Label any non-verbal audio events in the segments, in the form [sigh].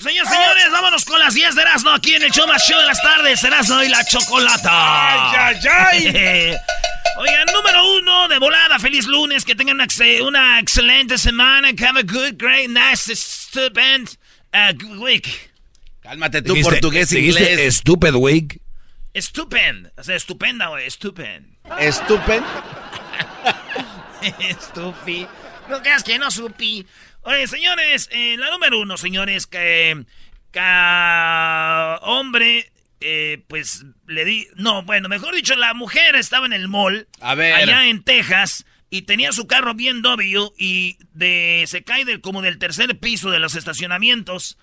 Señores, señores, vámonos con las 10 de Erasmo aquí en el show más show de las tardes. Erasmo y la chocolata. ¡Ay, ay, ay! [laughs] Oigan, número uno de volada. Feliz lunes. Que tengan una, ex- una excelente semana. Que have a good, great, nice, stupend uh, week. Cálmate tú, Dijiste- portugués, dijiste inglés. Stupid wig. Stupend. O sea, estupenda, güey. Stupend. Estúpen. [laughs] Estupi. No creas que no supi. Oye, señores, eh, la número uno, señores, que, que hombre, eh, pues le di. No, bueno, mejor dicho, la mujer estaba en el mall. A ver. Allá en Texas. Y tenía su carro bien W y de, se cae del, como del tercer piso de los estacionamientos.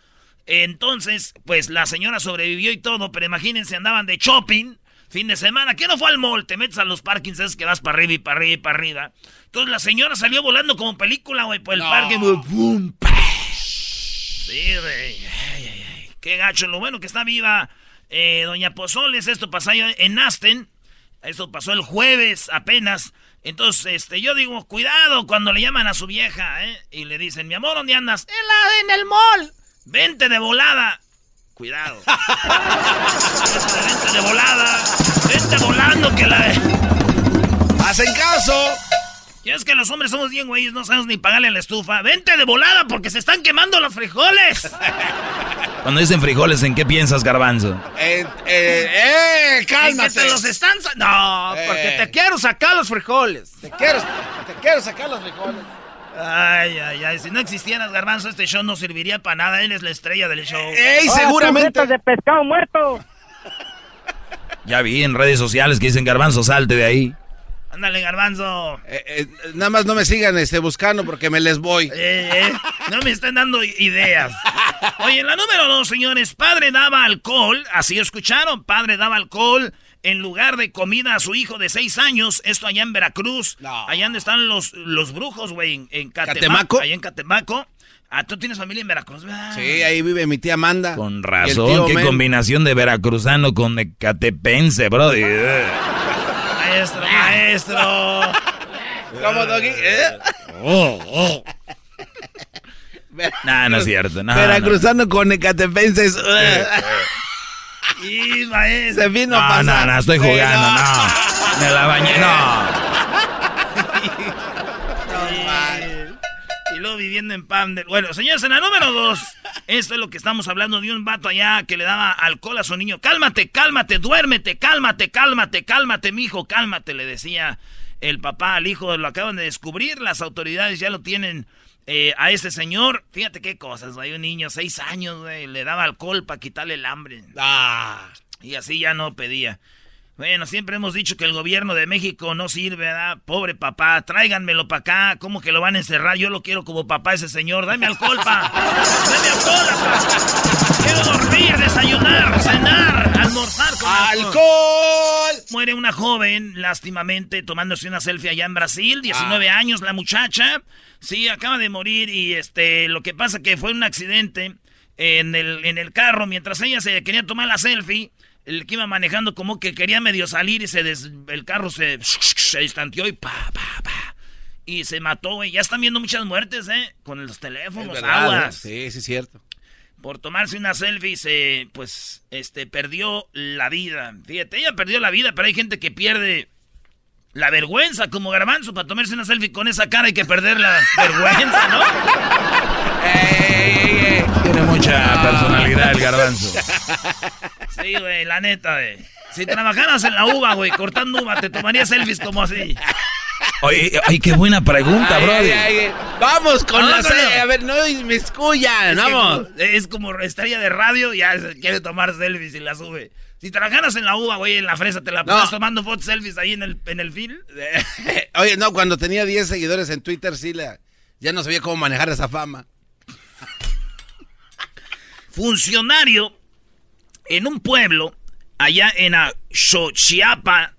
Entonces, pues la señora sobrevivió y todo, pero imagínense, andaban de shopping, fin de semana. ¿Qué no fue al mall? Te metes a los parkings, es que vas para arriba y para arriba y para arriba. Entonces la señora salió volando como película, güey, por el No. parque. ¡pash! Sí, güey. Ay, ay, ay. Qué gacho. Lo bueno que está viva eh, Doña Pozoles. Esto pasó en Aston. Esto pasó el jueves apenas. Entonces, este, yo digo, cuidado cuando le llaman a su vieja, ¿eh? Y le dicen, mi amor, ¿dónde andas? En, la, en el mall. Vente de volada. Cuidado. [laughs] Vente de volada. Vente volando que la... ¡Hacen caso! Ya es que los hombres somos bien güeyes, no sabemos ni pagarle a la estufa. Vente de volada porque se están quemando los frijoles. [laughs] Cuando dicen frijoles, ¿en qué piensas, garbanzo? Eh, eh, eh, ¿En que cálmate. te los están... No, Eh. porque te quiero sacar los frijoles. Te quiero, te quiero sacar los frijoles. Ay, ay, ay. Si no existieras, Garbanzo, este show no serviría para nada. Él es la estrella del show. ¡Ey, seguramente! de pescado muerto. Ya vi en redes sociales que dicen garbanzo, salte de ahí. Ándale, Garbanzo. Eh, eh, nada más no me sigan este, buscando porque me les voy. Eh, eh, no me están dando ideas. Oye, la número dos, señores. Padre daba alcohol. Así escucharon. Padre daba alcohol en lugar de comida a su hijo de seis años. Esto allá en Veracruz. No. Allá donde están los, los brujos, güey. En, en Catema- ¿Catemaco? Allá en Catemaco. Ah, tú tienes familia en Veracruz, ¿verdad? Sí, ahí vive mi tía Amanda. Con razón, qué Men. combinación de veracruzano con ecatepense, bro. Maestro, maestro. [laughs] ¿Cómo, Doggy? ¿Eh? [laughs] No, no es cierto. No, Veracruzano con ecatepenses. Y maestro. Se vino no, a no, pasar. no, estoy jugando, no. Me la bañé, no. Y luego viviendo en Pam del... Bueno, señores, en la número dos, esto es lo que estamos hablando de un vato allá que le daba alcohol a su niño. Cálmate, cálmate, duérmete, cálmate, cálmate, cálmate, mijo, cálmate, le decía el papá al hijo. Lo acaban de descubrir, las autoridades ya lo tienen eh, a este señor. Fíjate qué cosas, hay un niño, seis años, güey, le daba alcohol para quitarle el hambre. Ah, Y así ya no pedía. Bueno, siempre hemos dicho que el gobierno de México no sirve, ¿verdad? Pobre papá, tráiganmelo para acá. ¿Cómo que lo van a encerrar? Yo lo quiero como papá ese señor. Dame alcohol, pa. Dame alcohol, pa. Quiero dormir, desayunar, cenar, almorzar con ¡Alcohol! Muere una joven, lástimamente, tomándose una selfie allá en Brasil, 19 años la muchacha. Sí, acaba de morir y este, lo que pasa que fue un accidente. en el, en el carro mientras ella se quería tomar la selfie. El que iba manejando como que quería medio salir y se el carro se, se distanteó y pa, pa, pa. Y se mató, güey. Ya están viendo muchas muertes, ¿eh? Con los teléfonos, aguas. Sí, sí, es cierto. Por tomarse una selfie se, pues, este, perdió la vida. Fíjate, ella perdió la vida, pero hay gente que pierde la vergüenza, como Garbanzo, para tomarse una selfie con esa cara hay que perder la [laughs] vergüenza, ¿no? [laughs] Tiene mucha personalidad el Garbanzo. Sí, güey, la neta, güey. Si trabajaras en la uva, güey, cortando uva, te tomaría selfies como así. Oye, ay, qué buena pregunta, bro. vamos con la selfie. A ver, no me escuchan, vamos. es como estaría de radio, ya quiere tomar selfies y la sube. Si trabajaras en la uva, güey, en la fresa, te la pasas tomando fotos selfies ahí en el, en el film. [laughs] Oye, no, cuando tenía 10 seguidores en Twitter, sí, la, ya no sabía cómo manejar esa fama. Funcionario en un pueblo allá en Xochiapa.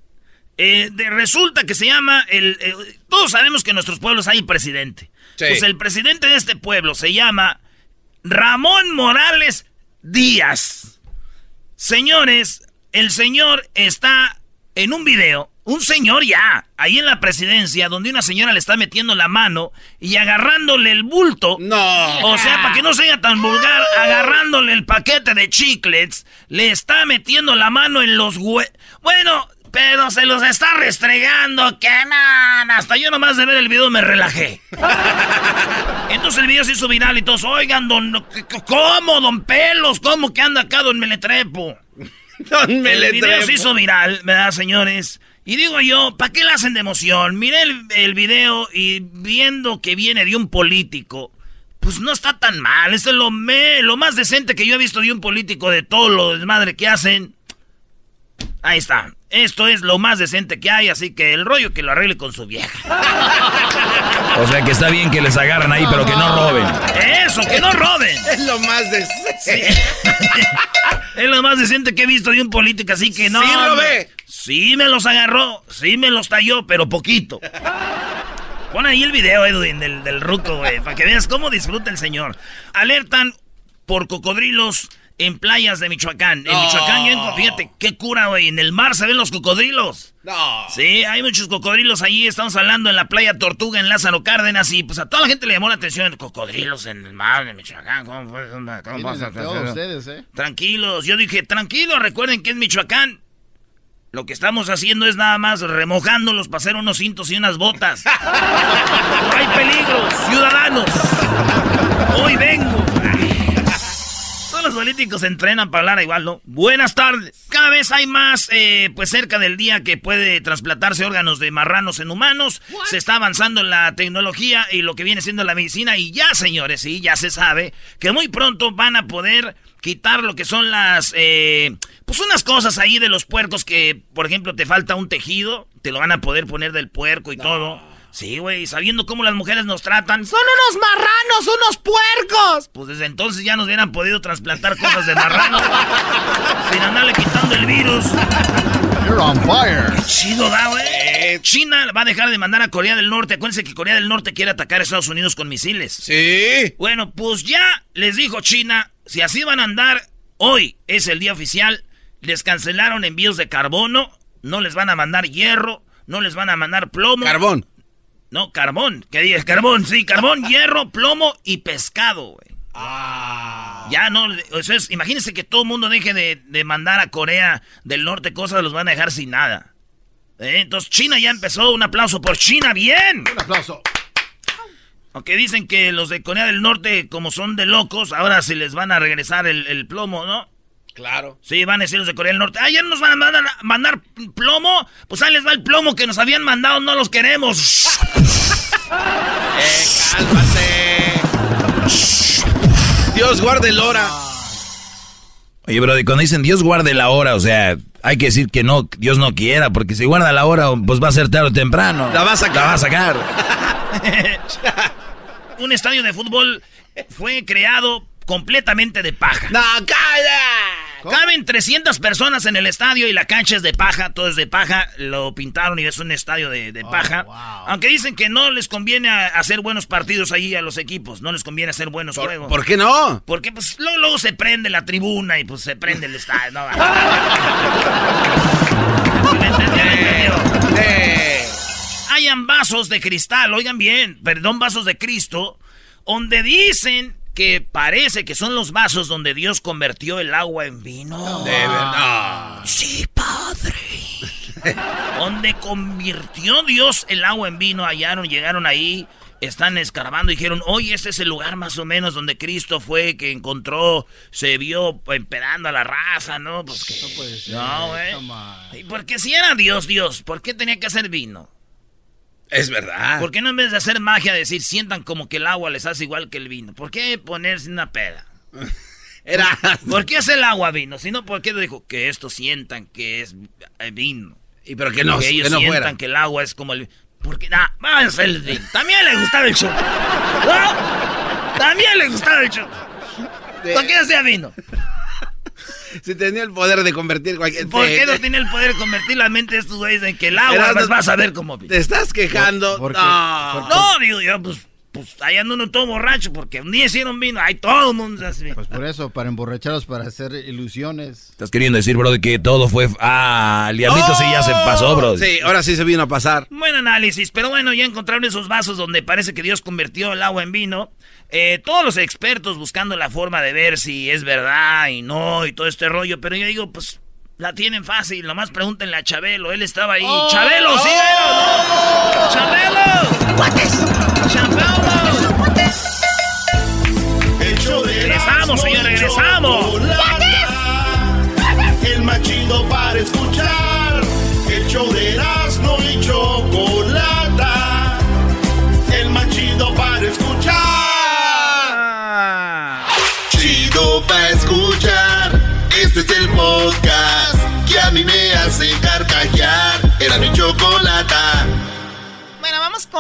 Eh, resulta que se llama el, Todos sabemos que en nuestros pueblos hay presidente. Pues el presidente de este pueblo se llama Ramón Morales Díaz. Señores, el señor está en un video, un señor ya, ahí en la presidencia, donde una señora le está metiendo la mano y agarrándole el bulto. No. O sea, para que no sea tan vulgar, agarrándole el paquete de chiclets, le está metiendo la mano en los hue... Bueno, pero se los está restregando, que man. Hasta yo nomás de ver el video me relajé. [laughs] Entonces el video se hizo viral y todos, oigan, don, ¿cómo, don Pelos? ¿Cómo que anda acá, don Meletrepo? [laughs] don Meletrepo. El video se hizo viral, ¿verdad, señores? Y digo yo, ¿para qué le hacen de emoción? Miré el, el, video y viendo que viene de un político, pues no está tan mal. Esto es lo, me, lo más decente que yo he visto de un político de todo lo desmadre que hacen. Ahí está. Esto es lo más decente que hay, así que el rollo que lo arregle con su vieja. O sea que está bien que les agarran ahí, pero que no roben. Eso, que no roben. Es lo más decente. Es lo más decente que he visto de un político, así que no. Sí, robé. Sí me los agarró, sí me los talló, pero poquito. Pon ahí el video, Edwin, del, del ruco, güey, para que veas cómo disfruta el señor. Alertan por cocodrilos en playas de Michoacán. En Michoacán, fíjate, qué cura, güey. En el mar se ven los cocodrilos. No. Sí, hay muchos cocodrilos allí. Estamos hablando en la playa Tortuga, en Lázaro Cárdenas. Y pues a toda la gente le llamó la atención. Cocodrilos en el mar de Michoacán. ¿Cómo, cómo pasa? ustedes, eh? Tranquilos. Yo dije, tranquilos, recuerden que es Michoacán. Lo que estamos haciendo es nada más remojándolos para hacer unos cintos y unas botas. [laughs] no hay peligro, ciudadanos. Hoy vengo los políticos se entrenan para hablar igual, ¿no? Buenas tardes. Cada vez hay más, eh, pues cerca del día que puede trasplantarse órganos de marranos en humanos. Se está avanzando la tecnología y lo que viene siendo la medicina. Y ya, señores, sí, ya se sabe que muy pronto van a poder quitar lo que son las, eh, pues unas cosas ahí de los puercos que, por ejemplo, te falta un tejido, te lo van a poder poner del puerco y todo. Sí, güey, sabiendo cómo las mujeres nos tratan. ¡Son unos marranos, unos puercos! Pues desde entonces ya nos hubieran podido trasplantar cosas de marrano. sin andarle quitando el virus. You're on fire. chido, da, güey. China va a dejar de mandar a Corea del Norte. Acuérdense que Corea del Norte quiere atacar a Estados Unidos con misiles. Sí. Bueno, pues ya les dijo China, si así van a andar, hoy es el día oficial. Les cancelaron envíos de carbono, no les van a mandar hierro, no les van a mandar plomo. Carbón. No, carbón. ¿Qué dices? Carbón, sí, carbón, [laughs] hierro, plomo y pescado, güey. Ah. Ya no, eso es, imagínense que todo el mundo deje de, mandar a Corea del Norte cosas, los van a dejar sin nada. ¿Eh? Entonces China ya empezó, un aplauso por China, bien. Un aplauso. Aunque dicen que los de Corea del Norte, como son de locos, ahora se les van a regresar el, el plomo, ¿no? Claro. Sí, van a decir los de Corea del Norte. Ah, ya nos van a mandar, plomo. Pues ahí les va el plomo que nos habían mandado, no los queremos. [laughs] eh, cálmate. Dios guarde la hora. Oye, bro, cuando dicen Dios guarde la hora, o sea, hay que decir que no, Dios no quiera, porque si guarda la hora, pues va a ser tarde o temprano. La va a sacar. La va a sacar. [laughs] Un estadio de fútbol fue creado completamente de paja. ¡No, calla! Caben 300 personas en el estadio y la cancha es de paja, todo es de paja. Lo pintaron y es un estadio de, Oh, paja. Aunque dicen que no les conviene hacer buenos partidos ahí a los equipos. No les conviene hacer buenos ¿Por, juegos. por qué no? Porque pues luego, luego se prende la tribuna y pues se prende el estadio. No, [laughs] ¿Me entendió? ¿Me entendió? Eh, Hayan vasos de cristal, oigan bien, perdón, vasos de Cristo, donde dicen que parece que son los vasos donde Dios convirtió el agua en vino. de verdad. Sí, padre. [laughs] donde convirtió Dios el agua en vino, hallaron, llegaron ahí, están escarbando y dijeron, oye, este es el lugar más o menos donde Cristo fue, que encontró, se vio empedando a la raza, ¿no? Pues que... No puede ser. No, güey. ¿Y por qué si era Dios, Dios? ¿Por qué tenía que hacer vino? Es verdad. ¿Por qué no en vez de hacer magia decir sientan como que el agua les hace igual que el vino? ¿Por qué ponerse una peda? [laughs] Era. ¿Por qué es el agua vino? Si no, ¿por qué no dijo que esto sientan que es eh, vino? Y pero que no, que ellos que no sientan fuera. que el agua es como el porque ah, vamos a hacer el vino. También le gustaba el show. ¿No? También le gustaba el show. ¿Por qué hacía vino? Si tenía el poder de convertir cualquier. ¿Por te- qué no tiene el poder de convertir la mente de estos güeyes en que el agua Erasmo, las vas a ver como vino? Te estás quejando. ¿Por- por qué? no. No, digo yo, pues, pues ahí anda uno todo borracho porque un día hicieron vino, ahí todo el mundo vino. Pues por eso, para emborracharlos, para hacer ilusiones. Estás queriendo decir, bro, que todo fue... Ah, el diablito sí ya se pasó, bro. Sí, ahora sí se vino a pasar. Buen análisis, pero bueno, ya encontraron esos vasos donde parece que Dios convirtió el agua en vino. Eh, todos los expertos buscando la forma de ver si es verdad y no y todo este rollo, pero yo digo, pues la tienen fácil, nomás pregúntenle a Chabelo, él estaba ahí. ¡Chabelo, sí! o no? ¡Chabelo!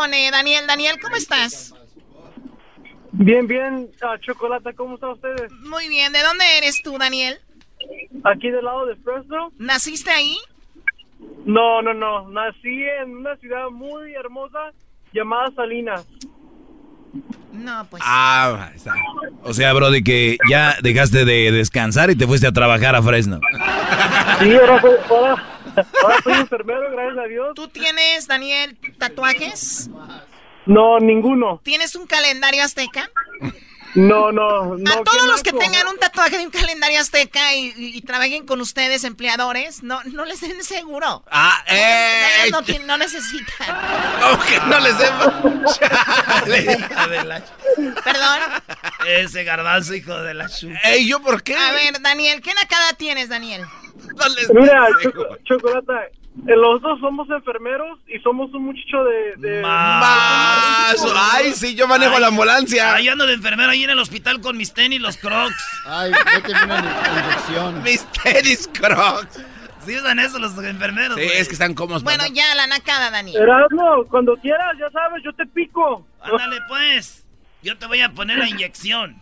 Con eh, Daniel. Daniel, ¿cómo estás? Bien, bien, ah, Chocolata, ¿cómo están ustedes? Muy bien. ¿De dónde eres tú, Daniel? ¿Aquí del lado de Fresno? ¿Naciste ahí? No, no, no, nací en una ciudad muy hermosa llamada Salinas. No, pues. Ah. O sea, bro, de que ya dejaste de descansar y te fuiste a trabajar a Fresno. Sí, ahora ahora, ahora soy enfermero, gracias a Dios. ¿Tú tienes, Daniel, tatuajes? No, ninguno. ¿Tienes un calendario azteca? No, no, no. a todos los que tengan un tatuaje de un calendario azteca y, y- y trabajen con ustedes, empleadores, no, no les den seguro. Ah, eh. Ellos no, necesitan. ¿Cómo que no les demos? Chale. Hijo de la- Perdón. Ese garbanzo, hijo de la chu. Ey, ¿yo por qué? A ver, Daniel, ¿qué nacada tienes, Daniel? [laughs] No Mira, Choco- Chocolata, eh, los dos somos enfermeros y somos un muchacho de... de Más. Ay, sí, yo manejo la ambulancia. Ahí ando de enfermero ahí en el hospital con mis tenis, los crocs. Ay, méteme una inyección. [laughs] Mis tenis crocs. Sí usan eso los enfermeros, Sí, es que están cómodos. Bueno, para- ya, la nacada, Daniel. Erasmo, cuando quieras, ya sabes, yo te pico. Ándale, pues. Yo te voy a poner la inyección.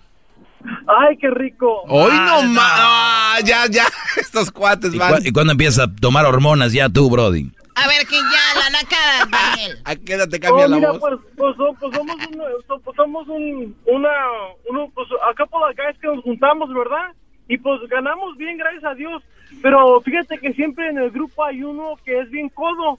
Ay, qué rico. Hoy Ah, no más. Ah, ya, ya. [laughs] Estos cuates ¿Y, van. y cuándo empiezas a tomar hormonas ya tú, Brody? A ver, que ya, la nacada, Daniel. [laughs] ¿A qué edad te cambia Oh, la mira, voz? pues, pues, pues somos, un, pues somos un, una, uno, pues acá por las guys que nos juntamos, ¿verdad? Y pues ganamos bien, gracias a Dios. Pero fíjate que siempre en el grupo hay uno que es bien codo.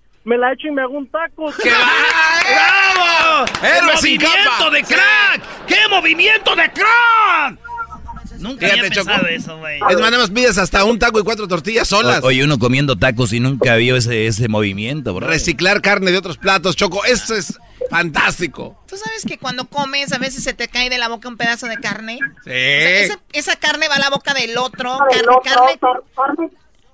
me la echo y me hago un taco. ¡Bravo! ¡Héroe ¡Qué sin movimiento de crack! ¡Qué movimiento de crack! Nunca había Fíjate, pensado Choco. eso, güey. Es más, nada más pides hasta un taco y cuatro tortillas solas. O- oye, uno comiendo tacos y nunca vio ese, ese movimiento, bro. Reciclar carne de otros platos, Choco. Esto es fantástico. ¿Tú sabes que cuando comes a veces se te cae de la boca un pedazo de carne? Sí. O sea, esa, esa carne va a la boca del otro. Carne, carne.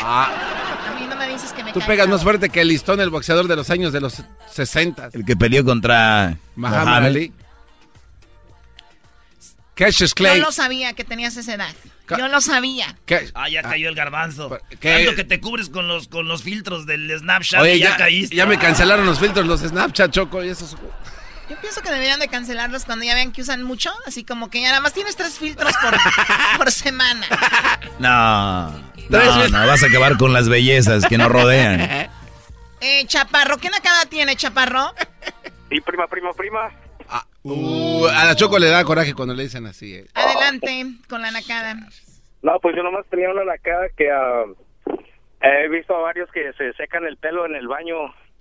Ah, A mí no me dices que me tú pegas más fuerte que el listón, el boxeador de los años de los 60. El que peleó contra Muhammad Muhammad. Ali. Cassius Yo Clay. lo sabía que tenías esa edad. Ca- Yo lo sabía. ¿Qué? Ah, ya cayó el garbanzo. ¿qué? Tanto que te cubres con los, con los filtros del Snapchat Oye, y ya, ya, caíste. ya me cancelaron los filtros, los Snapchat, Choco, y esos... Yo pienso que deberían de cancelarlos cuando ya vean que usan mucho. Así como que ya nada más tienes tres filtros por, [laughs] por semana. No, no, no, vas a acabar con las bellezas que nos rodean. [laughs] Eh, Chaparro, ¿qué nacada tiene, Chaparro? Sí, prima, prima, prima. Uh, a la Choco le da coraje cuando le dicen así. eh. Adelante con la nacada. No, pues yo nomás tenía una lacada que ah, he visto a varios que se secan el pelo en el baño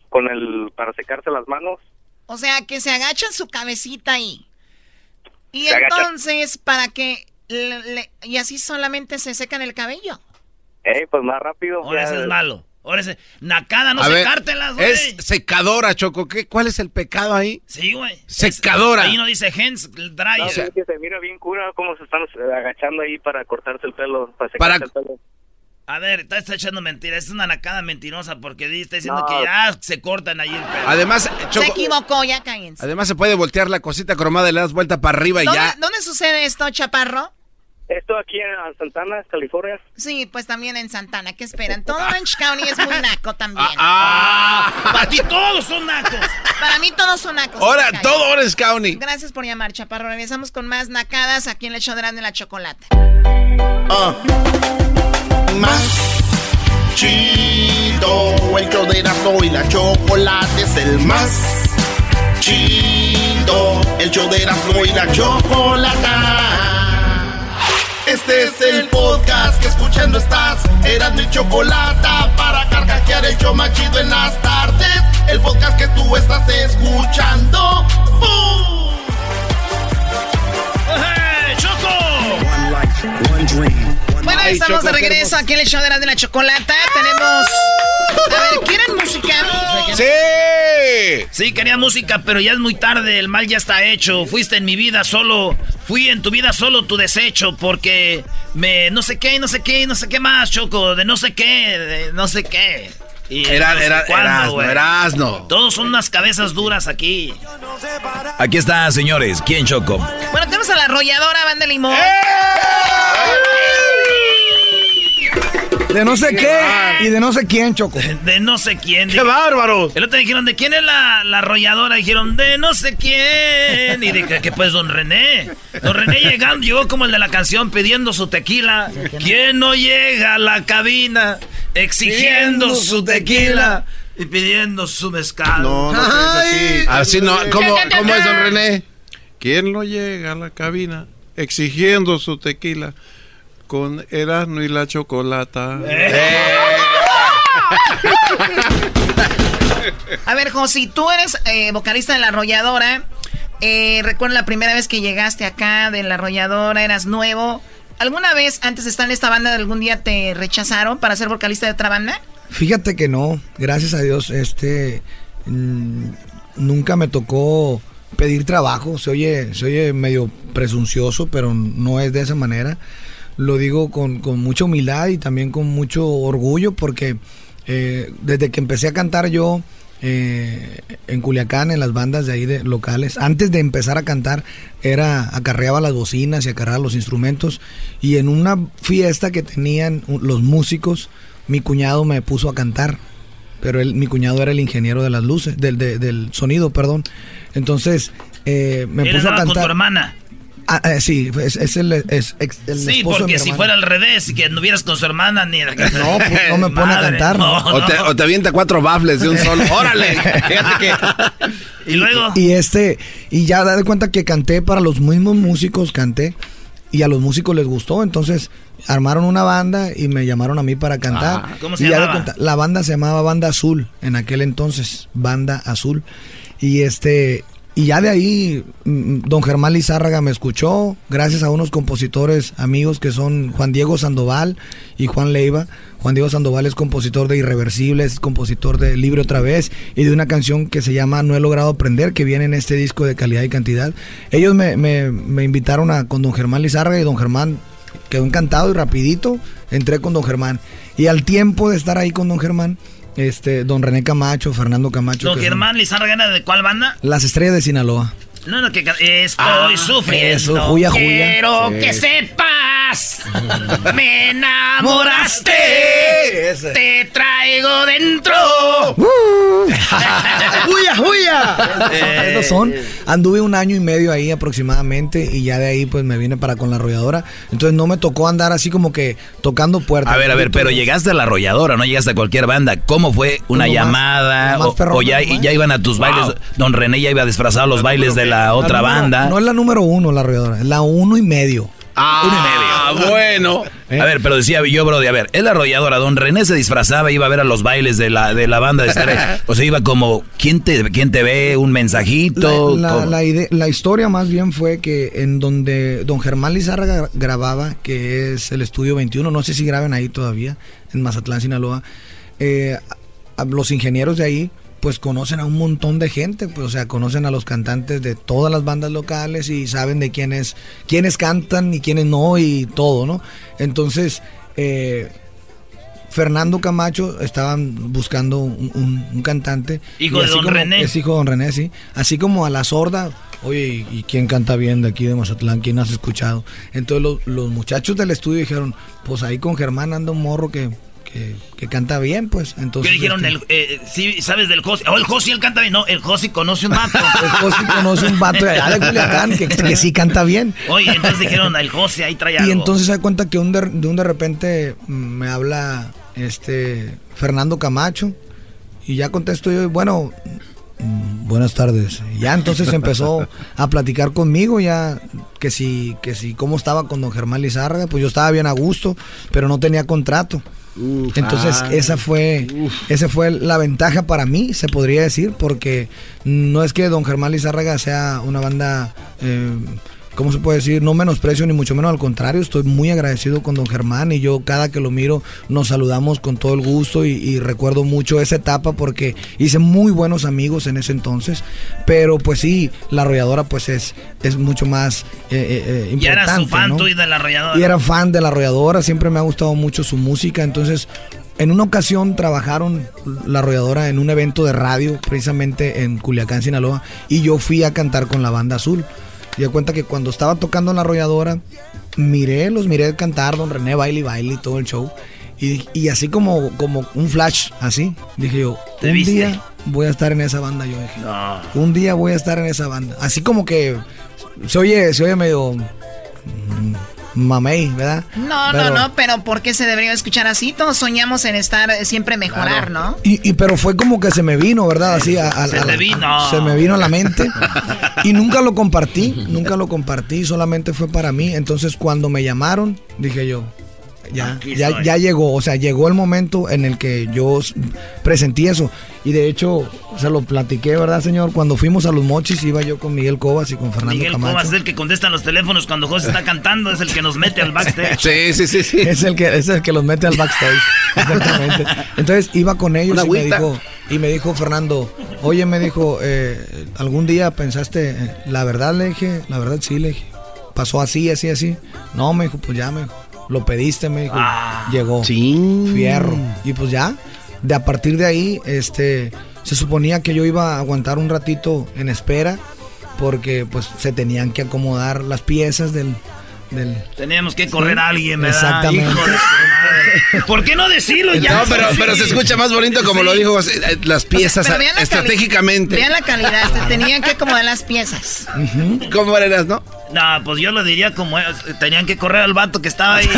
con el para secarse las manos. O sea, que se agachan su cabecita ahí. Y Se entonces, para que... le- le- y así solamente se secan el cabello. Eh, pues más rápido. Ahora ese es malo. Ahora ese... Nacada, no secártelas, güey. Es secadora, Choco. ¿Qué, ¿Cuál es el pecado ahí? Sí, güey. Secadora. Ahí no dice hands dry. No, es que se mira bien cura cómo se están eh, agachando ahí para cortarse el pelo, para Para- secarse el pelo. A ver, está, está echando mentiras. Es una nacada mentirosa porque está diciendo No. que ya se cortan ahí el pelo. Además, Se Choco, equivocó, ya cállense. además se puede voltear la cosita cromada y le das vuelta para arriba y ¿Dónde, ya. dónde sucede esto, Chaparro? Esto aquí en Santana, California. Sí, pues también en Santana. ¿Qué esperan? Todo Orange County es muy naco también. Ah, Para ti todos son nacos. Para mí todos son nacos. ahora todo Orange County. Gracias por llamar, Chaparro. Regresamos con más nacadas aquí en el show de Erasmo y la Chocolata. Más chido, el show de Erasmo y la chocolate es el más chido, el show de Erasmo y la chocolata. Este es el podcast que escuchando estás, Erasmo y chocolata para carcajear el show más chido en las tardes, el podcast que tú estás escuchando. ¡Bum! ¡Eh, ¡Choco! Bueno, estamos Choco, de regreso aquí en el show de Erasmo y la Chocolata. Tenemos... A ver, ¿quieren música? ¡Sí! Sí, quería música, pero ya es muy tarde, el mal ya está hecho. Fuiste en mi vida solo, fui en tu vida solo tu desecho, porque me no sé qué, no sé qué, no sé qué más, Choco, de no sé qué, de no sé qué. Y Era, no sé era, cuándo, Erasno, güey. Erasno. Todos son unas cabezas duras aquí. Aquí está, señores. ¿Quién Choco? Bueno, tenemos a la arrolladora Banda Limón. De no sé qué y de no sé quién, Choco. [laughs] De no sé quién. ¡Qué bárbaro! El otro dijeron, ¿de quién es la, la arrolladora? Dijeron, de no sé quién. Y dije, que pues don René. Don René llegando, llegó como el de la canción pidiendo su tequila. ¿Quién no llega a la cabina exigiendo su tequila y pidiendo su mezcal? No, no dice así. Así no, ¿cómo, cómo es, don René? ¿Quién no llega a la cabina exigiendo su tequila con Erasmo y la chocolata? A ver, Josi, tú eres eh, vocalista de La Arrolladora. Eh, recuerdo la primera vez que llegaste acá de La Arrolladora, eras nuevo. ¿Alguna vez antes de estar en esta banda, algún día te rechazaron para ser vocalista de otra banda? Fíjate que no, gracias a Dios, este mm, nunca me tocó pedir trabajo, se oye, se oye medio presuncioso, pero no es de esa manera. Lo digo con, con mucha humildad y también con mucho orgullo porque eh, desde que empecé a cantar yo eh, en Culiacán, en las bandas de ahí de locales, antes de empezar a cantar, era acarreaba las bocinas y acarreaba los instrumentos. Y en una fiesta que tenían los músicos, mi cuñado me puso a cantar. Pero él, mi cuñado era el ingeniero de las luces, del, de- del sonido, perdón. Entonces, eh, me puso a con tu cantar. hermana. Ah, eh, sí, es, es el, es el Sí, esposo de mi porque si fuera al revés y que anduvieras con su hermana ni No, pues, no me [laughs] pone a cantar, ¿no? O te, o te avienta cuatro bafles de un solo. [laughs] ¡Órale! Fíjate que. Y luego. Y este, y ya da de cuenta que canté para los mismos músicos, canté, y a los músicos les gustó, entonces armaron una banda y me llamaron a mí para cantar. Ah, ¿cómo se Y llamaba? la banda se llamaba Banda Azul, en aquel entonces, Banda Azul. Y este, y ya de ahí, mm, don Germán Lizárraga me escuchó, gracias a unos compositores amigos que son Juan Diego Sandoval y Juan Leiva. Juan Diego Sandoval es compositor de Irreversibles, es compositor de Libre otra vez y de una canción que se llama No he logrado aprender, que viene en este disco de calidad y cantidad. Ellos me, me- me invitaron a, con don Germán Lizárraga y don Germán quedó encantado y rapidito entré con don Germán. Y al tiempo de estar ahí con don Germán, este, don René Camacho, Fernando Camacho. Don que son Germán Lizárraga, ¿de cuál banda? Las estrellas de Sinaloa. No, no, que estoy sufriendo. eso, juya, juya. Quiero Sí. que sepas, me enamoraste. Ese. Te traigo dentro. ¡Huya, huya! Eh. Esos son. Anduve un año y medio ahí aproximadamente y ya de ahí pues me vine para con la arrolladora. Entonces no me tocó andar así como que tocando puertas. A ver, a ver, pero llegaste a la arrolladora, no llegaste a cualquier banda. ¿Cómo fue una más- llamada? más o, o ya, ya iban a tus bailes. Don René ya iba disfrazado a los bailes de la otra número- banda. No es la número uno la arrolladora, es la uno y medio. Ah, bueno. A ver, pero decía yo, bro, de a ver, es la arrolladora. Don René se disfrazaba, iba a ver a los bailes de la, de la banda de estrella. [laughs] O sea, iba como, ¿quién te, quién te ve? ¿Un mensajito? La, la- la historia más bien fue que en donde don Germán Lizárraga grababa, que es el estudio 21, no sé si graben ahí todavía, en Mazatlán, Sinaloa, eh, los ingenieros de ahí pues conocen a un montón de gente, pues o sea, conocen a los cantantes de todas las bandas locales y saben de quiénes, quiénes cantan y quiénes no y todo, ¿no? Entonces, eh, Fernando Camacho estaban buscando un, un- un cantante. Hijo de don como- René. Es hijo de don René, sí. Así como a la sorda, oye, ¿y y quién canta bien de aquí de Mazatlán? ¿Quién has escuchado? Entonces los, los muchachos del estudio dijeron, pues ahí con Germán anda un morro que, que, que canta bien, pues. Entonces, ¿Qué dijeron? este, El, eh, sí, ¿Sabes del Josi? Oh, el Josi, él canta bien. No, el Josi conoce un vato. [laughs] El Josi conoce un vato de allá de Culiacán que, que sí canta bien. Oye, entonces dijeron, el Josi ahí trae algo. Y entonces se da cuenta que un de, de un de repente me habla este Fernando Camacho y ya contesto yo, bueno, mm, buenas tardes. Ya entonces empezó a platicar conmigo ya que si que si cómo estaba con don Germán Lizárraga, pues yo estaba bien a gusto, pero no tenía contrato. Entonces ah. esa fue esa fue la ventaja para mí, se podría decir, porque no es que Don Germán Lizárraga sea una banda, eh, ¿cómo se puede decir? No menosprecio ni mucho menos, al contrario, estoy muy agradecido con Don Germán y yo cada que lo miro nos saludamos con todo el gusto y, y recuerdo mucho esa etapa porque hice muy buenos amigos en ese entonces, pero pues sí, la arrolladora pues es, es mucho más eh, eh, eh, importante. Ya eras su fan ¿no? tú y de la arrolladora. Y era fan de la arrolladora, siempre me ha gustado mucho su música, entonces en una ocasión trabajaron la arrolladora en un evento de radio, precisamente en Culiacán, Sinaloa, y yo fui a cantar con la banda azul. Y de cuenta que cuando estaba tocando en la arrolladora, miré, los miré cantar, don René baile y baile y todo el show. Y, y así como, como un flash, así, dije yo, ¿Te un viste? día voy a estar en esa banda, yo dije. Un día voy a estar en esa banda. Así como que se oye, se oye medio mm, mamey, ¿verdad? No, Pero- no, no, pero ¿por qué se debería escuchar así? Todos soñamos en estar eh, siempre mejorar, ¿no? Y, y pero fue como que se me vino, ¿verdad? Así a, a- Se a- te vino. se me vino a la mente. [laughs] Y nunca lo compartí, nunca lo compartí, solamente fue para mí. Entonces cuando me llamaron, dije yo, ya, ya, ya llegó, o sea, llegó el momento en el que yo presentí eso. Y de hecho, se lo platiqué, ¿verdad, señor? Cuando fuimos a los mochis, iba yo con Miguel Cobas y con Fernando Miguel Camacho. Cobas es el que contesta los teléfonos cuando José está cantando, es el que nos mete al backstage. [laughs] Sí, sí, sí, sí. Es el que es el que los mete al backstage. [laughs] Exactamente. Entonces iba con ellos Una y me dijo y me dijo Fernando, oye, me dijo, eh, algún día pensaste, eh, la verdad le dije, la verdad sí le dije, pasó así, así, así. No, me dijo, pues ya me dijo, lo pediste, me dijo, Ah. llegó, fierro y pues ya. De a partir de ahí, este, se suponía que yo iba a aguantar un ratito en espera porque pues se tenían que acomodar las piezas del, del Teníamos que correr a alguien, ¿verdad? Exactamente. ¿Por qué no decirlo ya? No, pero, pero se escucha más bonito como lo dijo José, eh, las piezas la estratégicamente. Vean la calidad, se tenían que acomodar las piezas. ¿Cómo eras, no? No, pues yo lo diría como tenían que correr al vato que estaba ahí.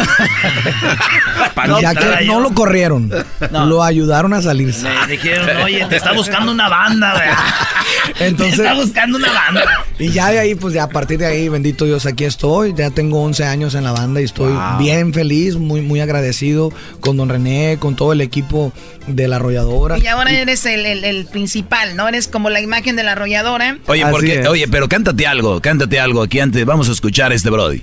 [laughs] no, ya que no lo corrieron, lo ayudaron a salirse. Le dijeron, oye, te está buscando una banda, güey. Entonces, [laughs] te está buscando una banda. Y ya de ahí, pues ya a partir de ahí, bendito Dios, aquí estoy. Ya tengo 11 años en la banda y estoy bien feliz, muy, muy agradecido con don René, con todo el equipo de la arrolladora. Y ahora eres el, principal, ¿no? Eres como la imagen de la arrolladora. Oye, porque, oye, pero cántate algo, cántate algo aquí antes. Vamos a escuchar este Brody.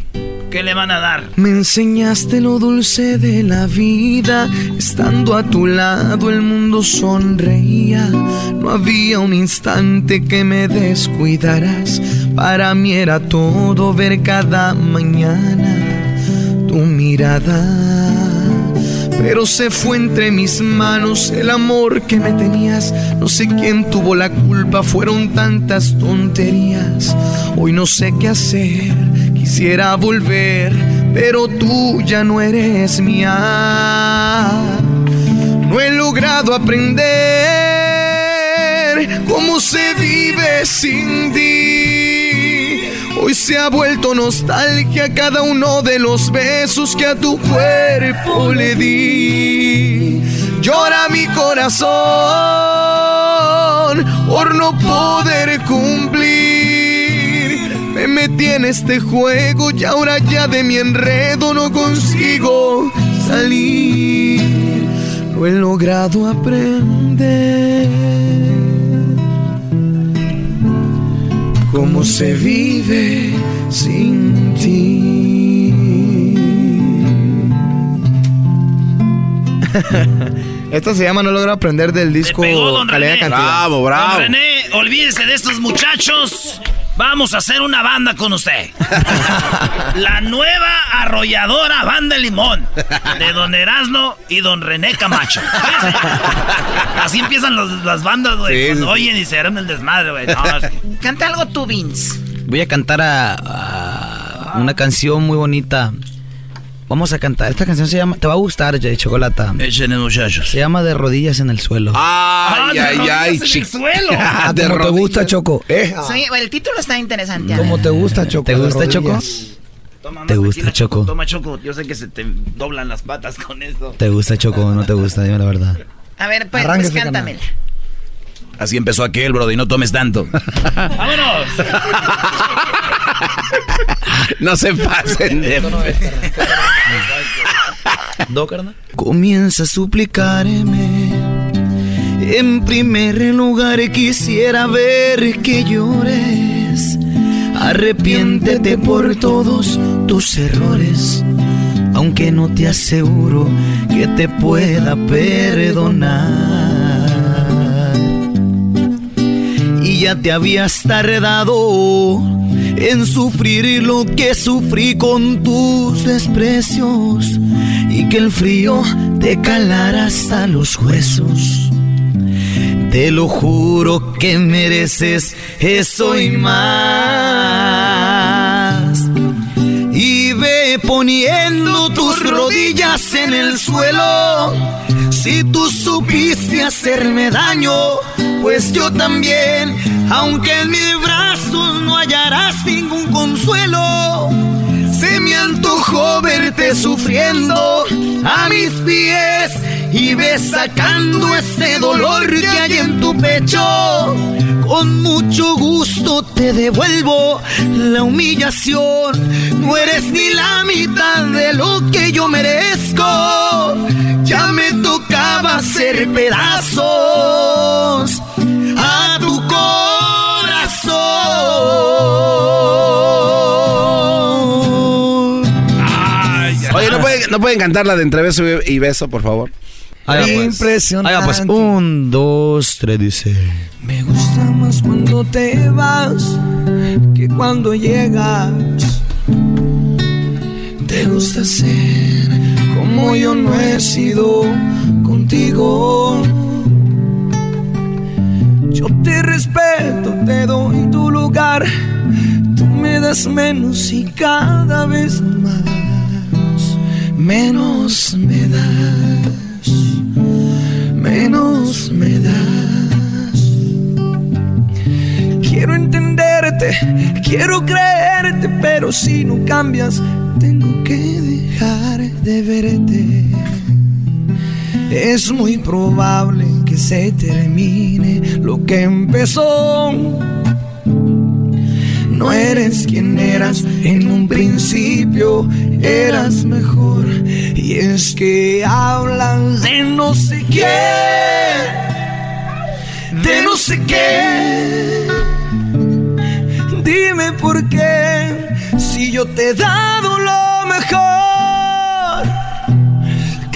¿Qué le van a dar? Me enseñaste lo dulce de la vida. Estando a tu lado el mundo sonreía. No había un instante que me descuidaras. Para mí era todo ver cada mañana tu mirada. Pero se fue entre mis manos el amor que me tenías. No sé quién tuvo la culpa, fueron tantas tonterías. Hoy no sé qué hacer Quisiera volver, pero tú ya no eres mía. No he logrado aprender cómo se vive sin ti. Hoy se ha vuelto nostalgia cada uno de los besos que a tu cuerpo le di. Llora mi corazón por no poder cumplir me metí en este juego y ahora ya de mi enredo no consigo salir. No he logrado aprender cómo se vive sin ti. [laughs] Esta se llama No logro aprender del disco Calidad Bravo, bravo. Don René, olvídese de estos muchachos. Vamos a hacer una banda con usted. [laughs] La nueva arrolladora Banda Limón. De Don Erasmo y Don René Camacho. Así empiezan las bandas, güey. cuando oyen y se harán el desmadre, güey. Canta algo tú, Vince. Voy a cantar a una canción muy bonita Vamos a cantar. Esta canción se llama. Te va a gustar, Jay Chocolata. Échenle, muchachos. Se llama De rodillas en el suelo. Ay, ay, ay, chico. suelo. Ah, de [laughs] como te gusta, Choco. Eh. Sí, el título está interesante. Como te gusta, Choco. ¿Te gusta, Choco? ¿Te gusta, Choco? Toma, Choco. Yo sé que se te doblan las patas con esto. ¿Te gusta, Choco o no te gusta? Dime la verdad. A ver, pues, pues cántamela. Así empezó aquel, bro, y no tomes tanto. ¡Vámonos! no se pasen de... ¿Do, carnal? Comienza a suplicarme. En primer lugar quisiera ver que llores. Arrepiéntete por todos tus errores, aunque no te aseguro que te pueda perdonar. Ya te habías tardado en sufrir lo que sufrí con tus desprecios y que el frío te calara hasta los huesos. Te lo juro que mereces eso y más. Y ve poniendo tus rodillas en el suelo. Si tú supiste hacerme daño, pues yo también, aunque en mi brazos no hallarás ningún consuelo. Se me antojó verte sufriendo a mis pies y ves sacando ese dolor que hay en tu pecho. Con mucho gusto te devuelvo la humillación. No eres ni la mitad de lo que yo merezco. Ya me tocaba hacer pedazos a tu corazón. Oye, ¿no pueden, ¿no pueden cantar la de entre beso y beso, por favor? Pues. Impresionante. pues. Un, dos, tres, dice. Me gusta más cuando te vas que cuando llegas. Te gusta ser como yo no he sido contigo. Yo te respeto, te doy tu lugar. Tú me das menos y cada vez más, menos me das, menos me das. Quiero entenderte quiero creerte, pero si no cambias, Es muy probable que se termine lo que empezó. No eres quien eras en un principio, eras mejor. Y es que hablan de no sé qué, de no sé qué. Dime por qué, si yo te he dado lo mejor.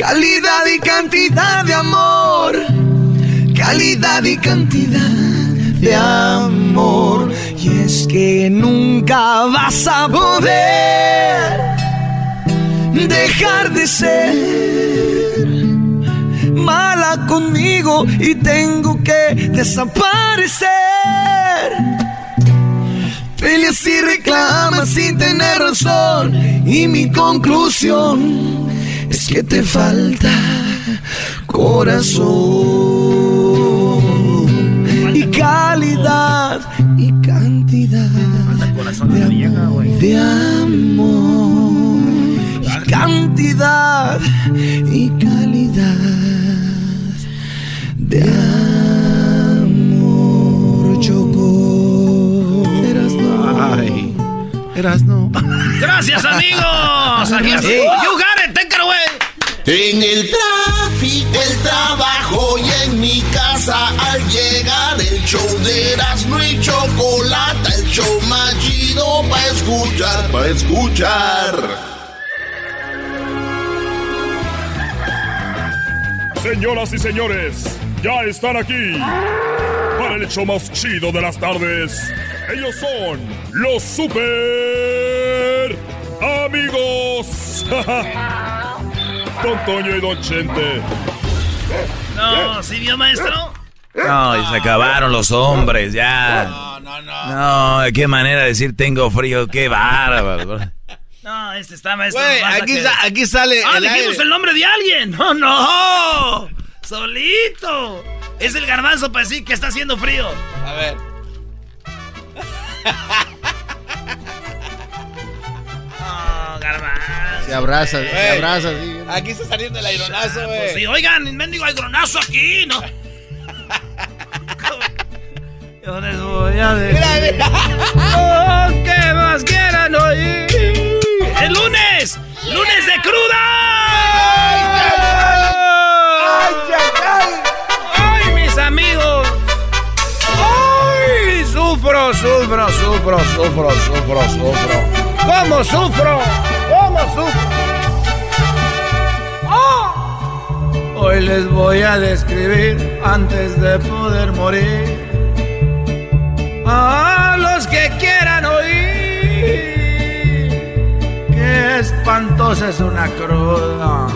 Calidad y cantidad de amor, calidad y cantidad de amor. Y es que nunca vas a poder dejar de ser mala conmigo y tengo que desaparecer. Peleas y reclamas sin tener razón y mi conclusión que te falta corazón y calidad y cantidad de amor y cantidad y calidad de amor choco. Eras no. Eras no. Gracias, amigos. [laughs] Aquí está. You got it, take it away. En el tráfico, el trabajo y en mi casa al llegar el show de Erasmo y Chocolata, el show más chido para escuchar, para escuchar. Señoras y señores, ya están aquí para el hecho más chido de las tardes. Ellos son los super amigos. [laughs] Don Toño y Don Chente. No, ¿sí vio, maestro? No, y se acabaron los hombres, ya. No, no, no. No, qué manera de decir tengo frío, qué bárbaro. No, este está, maestro. Nomás aquí que- sa- aquí sale Ah, el dijimos aire. el nombre de alguien. No, no. Solito. Es el garbanzo para decir que está haciendo frío. A ver. Oh, garbanzo. Se abraza, se Güey, abraza, sí. Aquí está saliendo el aironazo, güey. Pues sí, oigan, mendigo aigronazo aquí, ¿no? [laughs] Yo les voy a decir. Oh, ¿Qué más quieran oír? ¡El lunes! ¡Lunes de cruda! ¡Ay, mis amigos! ¡Ay! Sufro, sufro, sufro, sufro, sufro, sufro. ¿Cómo sufro? ¿Cómo sufro? Hoy les voy a describir antes de poder morir a los que quieran oír. Qué espantosa es una cruda.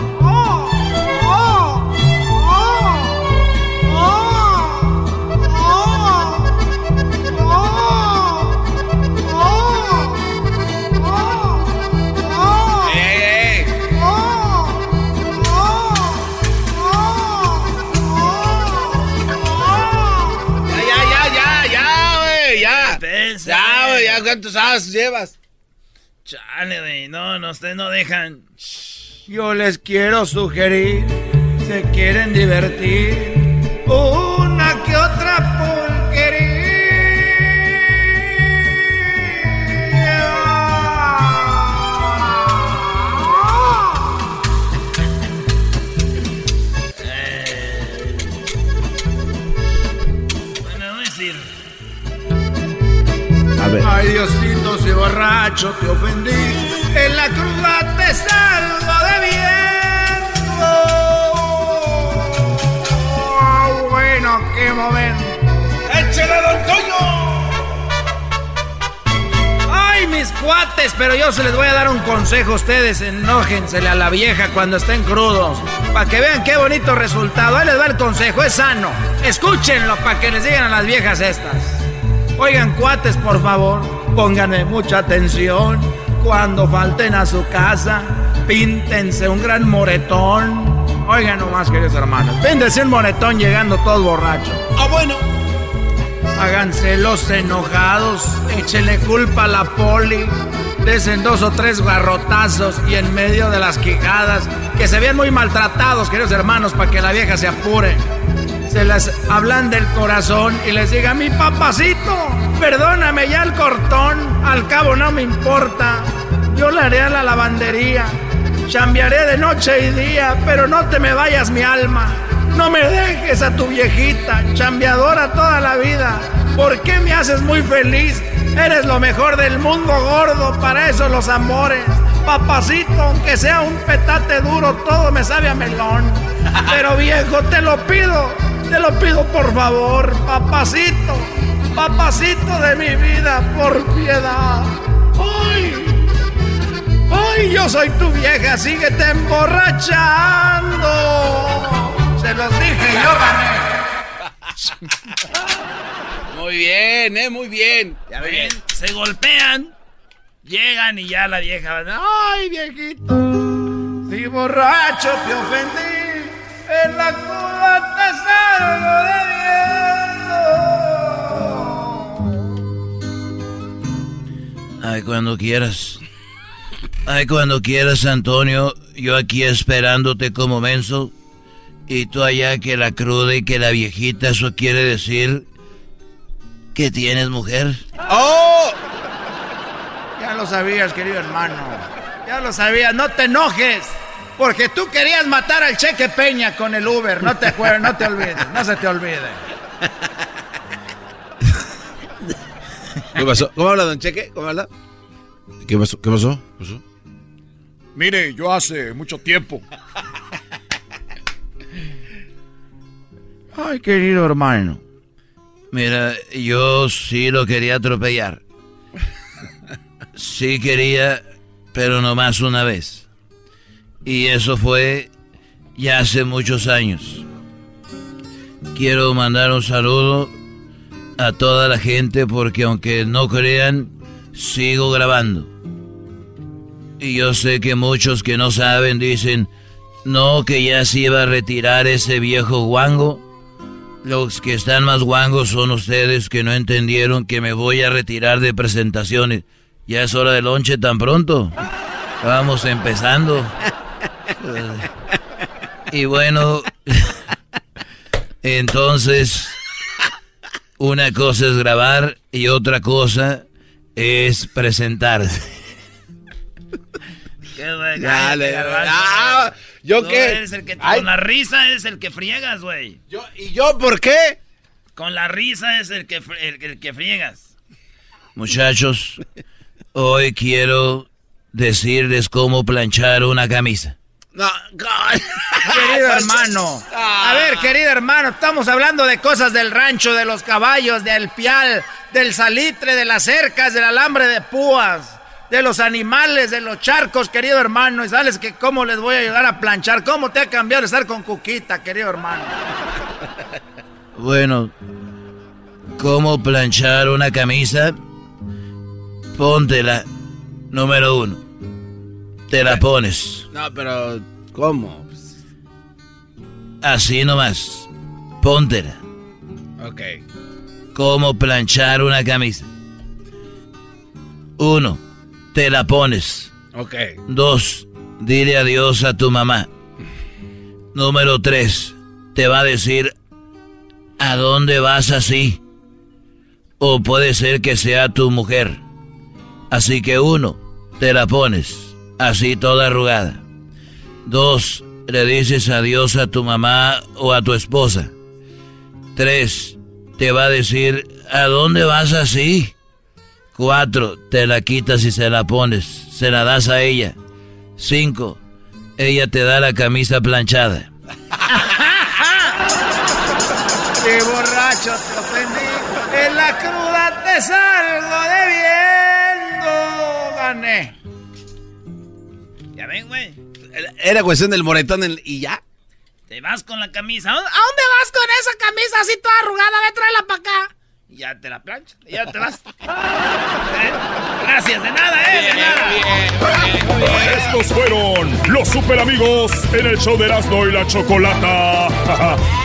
¿Cuántos as llevas? Chale, güey, no, no, ustedes no dejan. Yo les quiero sugerir, se quieren divertir, una borracho te ofendí, en la cruda te salgo de bien. Oh, bueno, qué momento. ¡Échale, don Toño! Ay, mis cuates, pero yo se les voy a dar un consejo a ustedes. Enójensele a la vieja cuando estén crudos. Para que vean qué bonito resultado. Ahí les va el consejo, es sano. Escúchenlo para que les digan a las viejas estas. Oigan, cuates, por favor, pónganme mucha atención. Cuando falten a su casa, píntense un gran moretón. Oigan nomás, queridos hermanos, píntense un moretón llegando todos borrachos. Ah, bueno. Háganse los enojados, échenle culpa a la poli, desen dos o tres garrotazos y en medio de las quijadas, que se vean muy maltratados, queridos hermanos, para que la vieja se apure. Se las hablan del corazón y les diga, mi papacito, perdóname ya el cortón, al cabo no me importa, yo le haré a la lavandería, chambearé de noche y día, pero no te me vayas mi alma. No me dejes a tu viejita, chambeadora toda la vida. ¿Por qué me haces muy feliz? Eres lo mejor del mundo gordo, para eso los amores. Papacito, aunque sea un petate duro, todo me sabe a melón. Pero viejo, te lo pido, te lo pido por favor, papacito, papacito de mi vida, por piedad. ¡Ay! ¡Ay, yo soy tu vieja, síguete emborrachando! Se los dije, yo gané. Muy bien, eh, muy bien. Ya ven, se golpean, llegan y ya la vieja. ¡Ay, viejito! Si borracho te ofendí, en la cuna te salgo de Ay, cuando quieras. Ay, cuando quieras, Antonio. Yo aquí esperándote como menso. Y tú allá que la cruda y que la viejita, eso quiere decir que tienes mujer. ¡Oh! Ya lo sabías, querido hermano. Ya lo sabías, no te enojes. Porque tú querías matar al Cheque Peña con el Uber. No te acuerdas, no te olvides, no se te olvide. ¿Qué pasó? ¿Cómo habla, don Cheque? ¿Cómo habla? ¿Qué pasó? ¿Qué pasó? ¿Qué pasó? Mire, yo hace mucho tiempo Ay, querido hermano. Mira, yo sí lo quería atropellar. Sí quería, pero no más una vez. Y eso fue ya hace muchos años. Quiero mandar un saludo a toda la gente porque aunque no crean, sigo grabando. Y yo sé que muchos que no saben dicen, no, que ya se iba a retirar ese viejo guango. Los que están más guangos son ustedes que no entendieron que me voy a retirar de presentaciones. Ya es hora de lonche tan pronto. Vamos empezando. [laughs] Y bueno, [laughs] entonces, una cosa es grabar y otra cosa es presentarse. [laughs] Dale, ah, ¿Yo qué? Eres el que, con la risa es el que friegas, güey. ¿Y yo por qué? Con la risa es el que, el, el que friegas. Muchachos, hoy quiero decirles cómo planchar una camisa. No, querido [laughs] hermano. A ver, querido hermano, estamos hablando de cosas del rancho, de los caballos, del pial, del salitre, de las cercas, del alambre de púas de los animales, de los charcos, querido hermano. Y sabes que cómo les voy a ayudar a planchar. ¿Cómo te ha cambiado estar con Cuquita, querido hermano? Bueno, ¿cómo planchar una camisa? Póntela, número uno. Te la pones. No, pero ¿cómo? Así nomás. Póntela. Ok. ¿Cómo planchar una camisa? Uno te la pones. Ok. Dos, dile adiós a tu mamá. Número tres, te va a decir a dónde vas así. O puede ser que sea tu mujer. Así que uno, te la pones, así toda arrugada. Dos, le dices adiós a tu mamá o a tu esposa. Tres, te va a decir, ¿a dónde vas así? Cuatro, te la quitas y se la pones, se la das a ella. Cinco, ella te da la camisa planchada. ¡Qué borracho te ofendí! En la cruda te salgo debiendo. Gané. Ya ven, güey. Era cuestión del moretón y ya. Te vas con la camisa. ¿A dónde vas con esa camisa así toda arrugada? Ve, tráela para acá ya te la plancha, ya te vas. [laughs] Gracias, de nada, ¿eh? De nada. Estos fueron los super amigos en el show de Erasmo y la Chocolata. [laughs]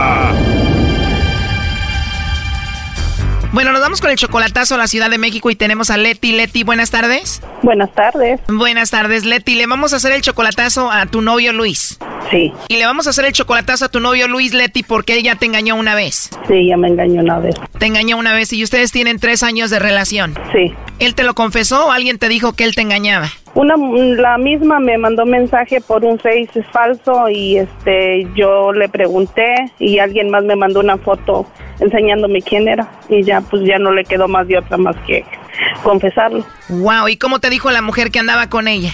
Bueno, nos vamos con el chocolatazo a la Ciudad de México y tenemos a Leti. Leti, buenas tardes. Buenas tardes. Buenas tardes, Leti. Le vamos a hacer el chocolatazo a tu novio Luis. Sí. Y le vamos a hacer el chocolatazo a tu novio Luis, Leti, porque él ya te engañó una vez. Sí, ya me engañó una vez. Te engañó una vez y ustedes tienen tres años de relación. Sí. ¿Él te lo confesó o alguien te dijo que él te engañaba? Una, la misma me mandó mensaje por un Face falso y este yo le pregunté y alguien más me mandó una foto enseñándome quién era y ya pues ya no le quedó más de otra más que confesarlo. Wow, ¿y cómo te dijo la mujer que andaba con ella?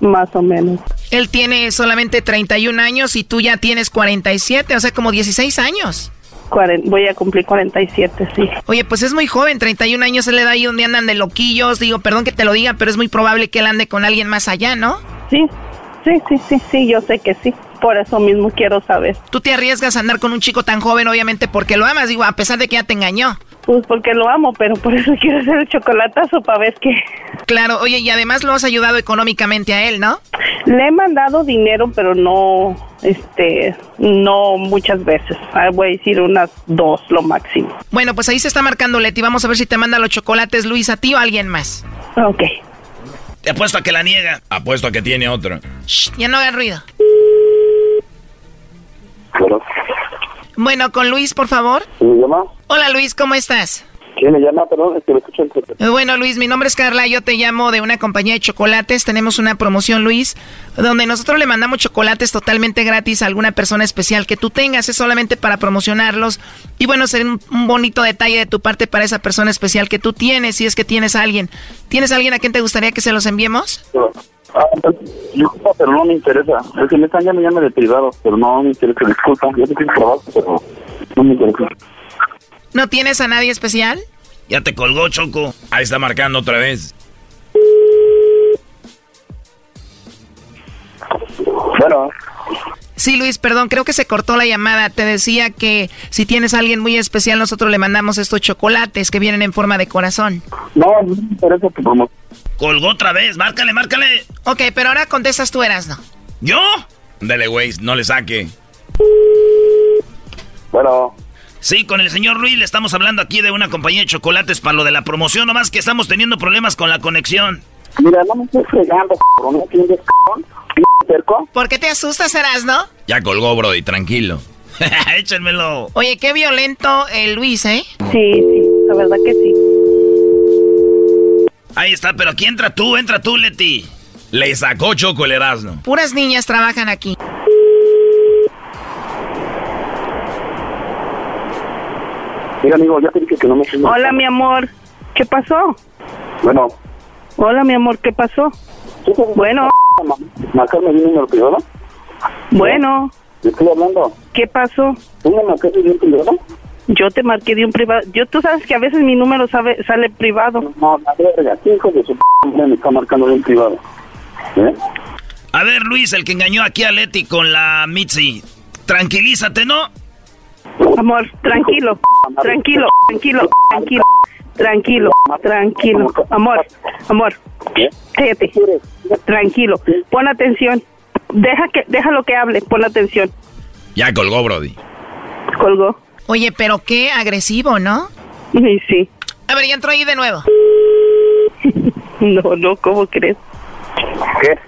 Más o menos. Él tiene solamente 31 años y tú ya tienes 47, o sea, como 16 años. Cuaren- voy a cumplir 47, sí. Oye, pues es muy joven, 31 años, él le da ahí donde andan de loquillos. Digo, perdón que te lo diga, pero es muy probable que él ande con alguien más allá, ¿no? Sí, sí, sí, sí, sí, yo sé que sí. Por eso mismo quiero saber. Tú te arriesgas a andar con un chico tan joven, obviamente, porque lo amas, digo, a pesar de que ya te engañó. Pues porque lo amo, pero por eso [laughs] quiero hacer el chocolatazo para ver qué. Claro, oye, y además lo has ayudado económicamente a él, ¿no? Le he mandado dinero, pero no, este, no muchas veces. Ah, Voy a decir unas dos, lo máximo. Bueno, pues ahí se está marcando Leti. Vamos a ver si te manda los chocolates Luis a ti o a alguien más. Ok. Te apuesto a que la niega. Apuesto a que tiene otro. Shh, ya no hagas ruido. Bueno, Bueno, con Luis, por favor. ¿quién me llama? Hola Luis, ¿cómo estás? ¿Quién me llama? Perdón, es que me escucho el Bueno, Luis, mi nombre es Carla, yo te llamo de una compañía de chocolates. Tenemos una promoción, Luis, donde nosotros le mandamos chocolates totalmente gratis a alguna persona especial que tú tengas. Es solamente para promocionarlos. Y bueno, sería un, un bonito detalle de tu parte para esa persona especial que tú tienes, si es que tienes a alguien. ¿Tienes a alguien a quien te gustaría que se los enviemos? Ah, disculpa, pero no me interesa. Es que me están llamando llame de privado, pero no me interesa. Disculpa, yo es trabajo, pero no me interesa. ¿No tienes a nadie especial? Ya te colgó, Choco. Ahí está marcando otra vez. Bueno, Sí, Luis, perdón, creo que se cortó la llamada. Te decía que si tienes a alguien muy especial, nosotros le mandamos estos chocolates que vienen en forma de corazón. no, no me interesa tu promoción. Colgó otra vez. Márcale, márcale. Ok, pero ahora contestas tú, Erasno. ¿Yo? Dele, güey, no le saque. Bueno. Sí, con el señor Luis le estamos hablando aquí de una compañía de chocolates para lo de la promoción, nomás que estamos teniendo problemas con la conexión. Mira, no me estoy fregando, cabrón, ¿no entiendes, cabrón? ¿P cerco? ¿Por qué te asustas, Erasno? Ya colgó, Brody, tranquilo. [laughs] Échenmelo. Oye, qué violento el Luis, ¿eh? Sí, sí, la verdad que sí. Ahí está, pero aquí entra tú, entra tú, Leti. Le sacó Choco el Erasmo. Puras niñas trabajan aquí. Mira, amigo, ya te dije que no me Hola, mi amor. ¿Qué pasó? Bueno, Hola, mi amor, ¿qué pasó? Bueno, marcarme de un número privado. bueno, estoy hablando. ¿qué pasó? ¿Tú me marcaste de un privado? Yo te marqué de un privado. Yo, tú sabes que a veces mi número sabe, sale privado. No, la verga, ¿qué hijo de su p me está marcando de un privado? ¿Eh? A ver, Luis, el que engañó aquí a Leti con la Mitzi. Tranquilízate, ¿no? Amor, tranquilo, tranquilo, tranquilo, tranquilo, tranquilo, tranquilo. Amor, amor, cállate. Tranquilo, pon atención. Deja que, déjalo que hable, pon atención. Ya colgó, Brody. Colgó. Oye, pero qué agresivo, ¿no? Sí, sí. A ver, ya entró ahí de nuevo. [laughs] No, no, ¿cómo crees? ¿Qué?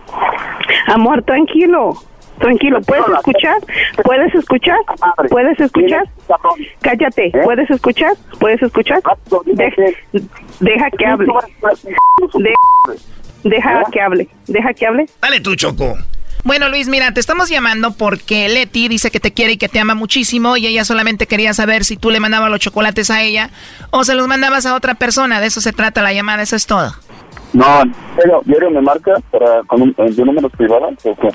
Amor, tranquilo. Tranquilo, ¿puedes escuchar? ¿Puedes escuchar? ¿Puedes escuchar? Cállate, ¿puedes escuchar? ¿Puedes escuchar? De- deja que hable. De- deja que hable. Deja que hable. Dale tú, Choco. Bueno, Luis, mira, te estamos llamando porque Leti dice que te quiere y que te ama muchísimo y ella solamente quería saber si tú le mandabas los chocolates a ella o se los mandabas a otra persona. De eso se trata la llamada, eso es todo. No, pero diario me marca para con un, de números privados o qué?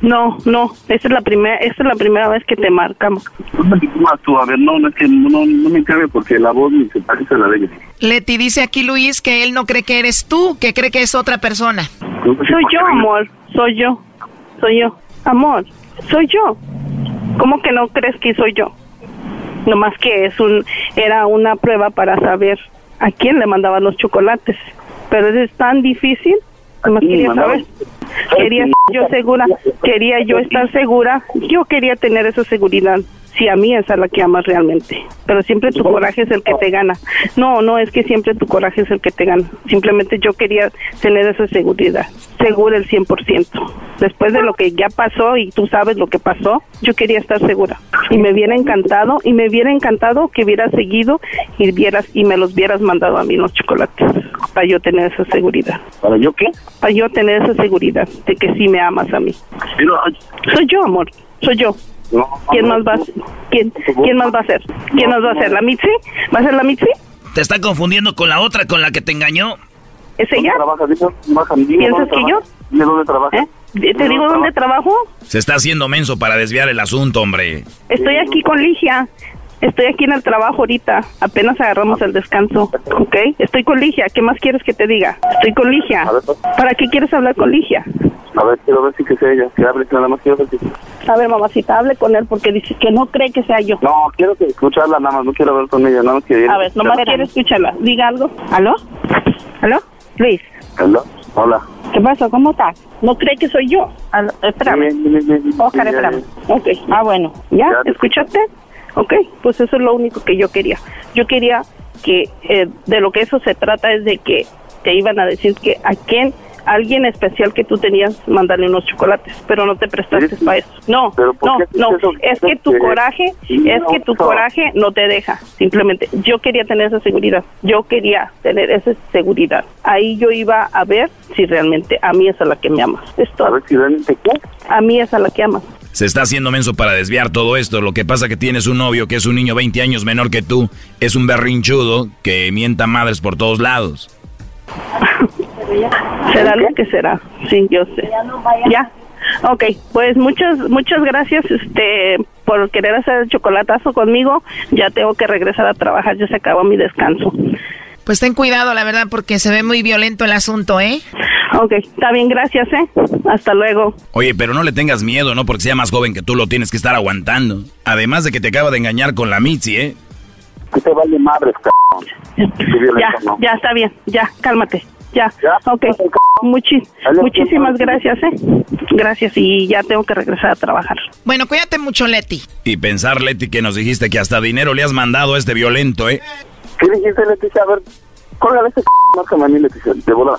No, no, esta es la primera, esta es la primera vez que te marcamos. Más tú, a ver, no, no es que no, no me cabe porque la voz ni se parece a la de ella. Leti dice aquí Luis que él no cree que eres tú, que cree que es otra persona. Soy yo, amor, soy yo, soy yo, amor, soy yo. ¿Cómo que no crees que soy yo? Nomás que es un, era una prueba para saber a quién le mandaban los chocolates. Pero es tan difícil, nomás quería saber. Quería yo segura, quería yo estar segura, yo quería tener esa seguridad. Si a mí es a la que amas realmente. Pero siempre tu coraje es el que te gana. No, no es que siempre tu coraje es el que te gana. Simplemente yo quería tener esa seguridad. Segura el 100%. Después de lo que ya pasó y tú sabes lo que pasó, yo quería estar segura. Y me hubiera encantado, y me hubiera encantado que hubieras seguido y vieras y me los hubieras mandado a mí los chocolates. Para yo tener esa seguridad. ¿Para yo qué? Para yo tener esa seguridad de que sí me amas a mí. Soy yo, amor. Soy yo. ¿Quién más va a ser? ¿Quién, ¿Quién más va a ser? ¿Quién más va a ser? ¿La Mitzi? ¿Va a ser la Mitzi? Te está confundiendo con la otra con la que te engañó. ¿Es ella? ¿Piensas que yo? Dime dónde trabaja. ¿Eh? ¿Te digo dónde trabajo? Se está haciendo menso para desviar el asunto, hombre. Estoy aquí con Ligia. Estoy aquí en el trabajo ahorita. Apenas agarramos el descanso. ¿Ok? Estoy con Ligia. ¿Qué más quieres que te diga? Estoy con Ligia. ¿Para qué quieres hablar con Ligia? A ver, quiero ver si que sea ella. Que hable, nada más quiero ver si... A ver, mamacita, hable con él porque dice que no cree que sea yo. No, quiero que escucharla nada más. No quiero hablar con ella. Nada más quiero... A ver, nomás quiere escucharla. Diga algo. ¿Aló? ¿Aló? Luis. Hola. Hola. ¿Qué pasa? ¿Cómo estás? ¿No cree que soy yo? Aló, espérame. Oscar, espérame. Ok, ah, bueno. ¿Ya? ¿Escuchaste? Ok, pues eso es lo único que yo quería. Yo quería que eh, de lo que eso se trata es de que te iban a decir que a quién, alguien especial que tú tenías, mandarle unos chocolates, pero no te prestaste para eso. No, ¿Pero por no, no, eso? es que tu coraje, sí, es no, que tu no. coraje no te deja, simplemente. Yo quería tener esa seguridad, yo quería tener esa seguridad. Ahí yo iba a ver si realmente a mí es a la que me amas. Es todo. A ver si realmente qué. A mí es a la que amas. Se está haciendo menso para desviar todo esto. Lo que pasa que tienes un novio que es un niño 20 años menor que tú. Es un berrinchudo que mienta madres por todos lados. [laughs] Será lo que será. Sí, yo sé. Ya. Ok, pues muchas muchas gracias este por querer hacer el chocolatazo conmigo. Ya tengo que regresar a trabajar, ya se acabó mi descanso. Pues ten cuidado, la verdad, porque se ve muy violento el asunto, ¿eh? Ok, está bien, gracias, ¿eh? Hasta luego. Oye, pero no le tengas miedo, ¿no? Porque sea más joven que tú lo tienes que estar aguantando. Además de que te acaba de engañar con la Mitzi, ¿eh? Que te vale madres, cabrón. Ya, ya está bien, ya, cálmate. Ya, ok. Muchi- muchísimas gracias, ¿eh? Gracias y ya tengo que regresar a trabajar. Bueno, cuídate mucho, Leti. Y pensar, Leti, que nos dijiste que hasta dinero le has mandado a este violento, ¿eh? ¿Qué dijiste, Leticia? A ver, cólgale ese c***, márcame a mí, Leticia, de volada.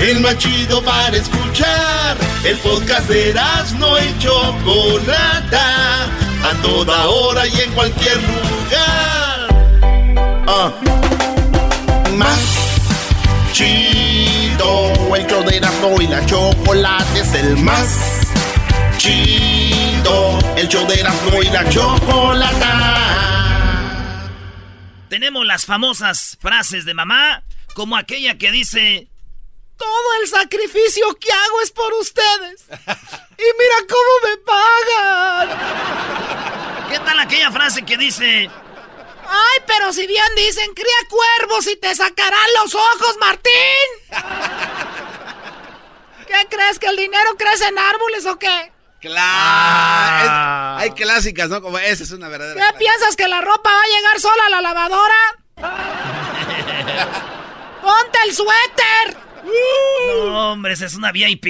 El más para escuchar. El podcast de no y Chocolata. A toda hora y en cualquier lugar. Ah. Más chido. El show de Erasmo y la Chocolata es el más chido. El show de Erasmo y la Chocolata. Tenemos las famosas frases de mamá, como aquella que dice, Todo el sacrificio que hago es por ustedes. Y mira cómo me pagan. ¿Qué tal aquella frase que dice... Ay, pero si bien dicen, cría cuervos y te sacarán los ojos, Martín. ¿Qué crees? ¿Que el dinero crece en árboles o qué? Claro. Ah. Hay clásicas, ¿no? Como esa es una ¿Qué verdadera. piensas que la ropa va a llegar sola a la lavadora? [laughs] ¡Ponte el suéter! No, hombre, esa es una VIP.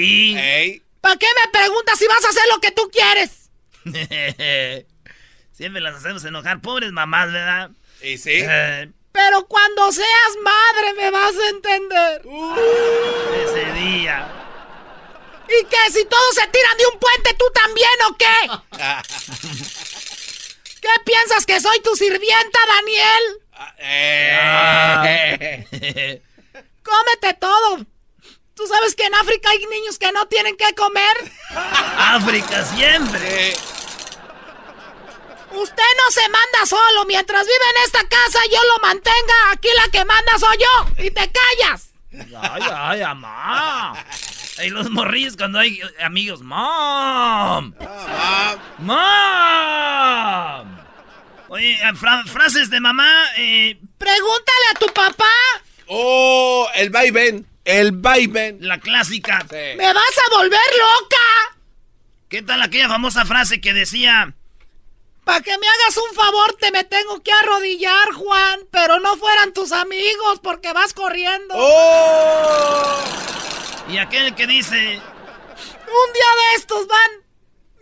¿Para qué me preguntas si vas a hacer lo que tú quieres? [laughs] Siempre las hacemos enojar. Pobres mamás, ¿verdad? Y sí. Pero cuando seas madre me vas a entender. ese día. ¿Y qué? Si todos se tiran de un puente, ¿tú también o qué? [laughs] ¿Qué piensas que soy tu sirvienta, Daniel? Eh. [laughs] Cómete todo. ¿Tú sabes que en África hay niños que no tienen que comer? África siempre. Usted no se manda solo. Mientras vive en esta casa, yo lo mantenga. Aquí la que manda soy yo. Y te callas. Ay, ay, mamá. Y los morrillos cuando hay amigos. Mom. Mom. Oye, fra- frases de mamá. Eh, Pregúntale a tu papá. Oh, el vaivén. El vaivén. La clásica. Me vas a volver loca. ¿Qué tal aquella famosa frase que decía? Para que me hagas un favor, te me tengo que arrodillar, Juan. Pero no fueran tus amigos porque vas corriendo. Oh. Y aquel que dice. Un día de estos van.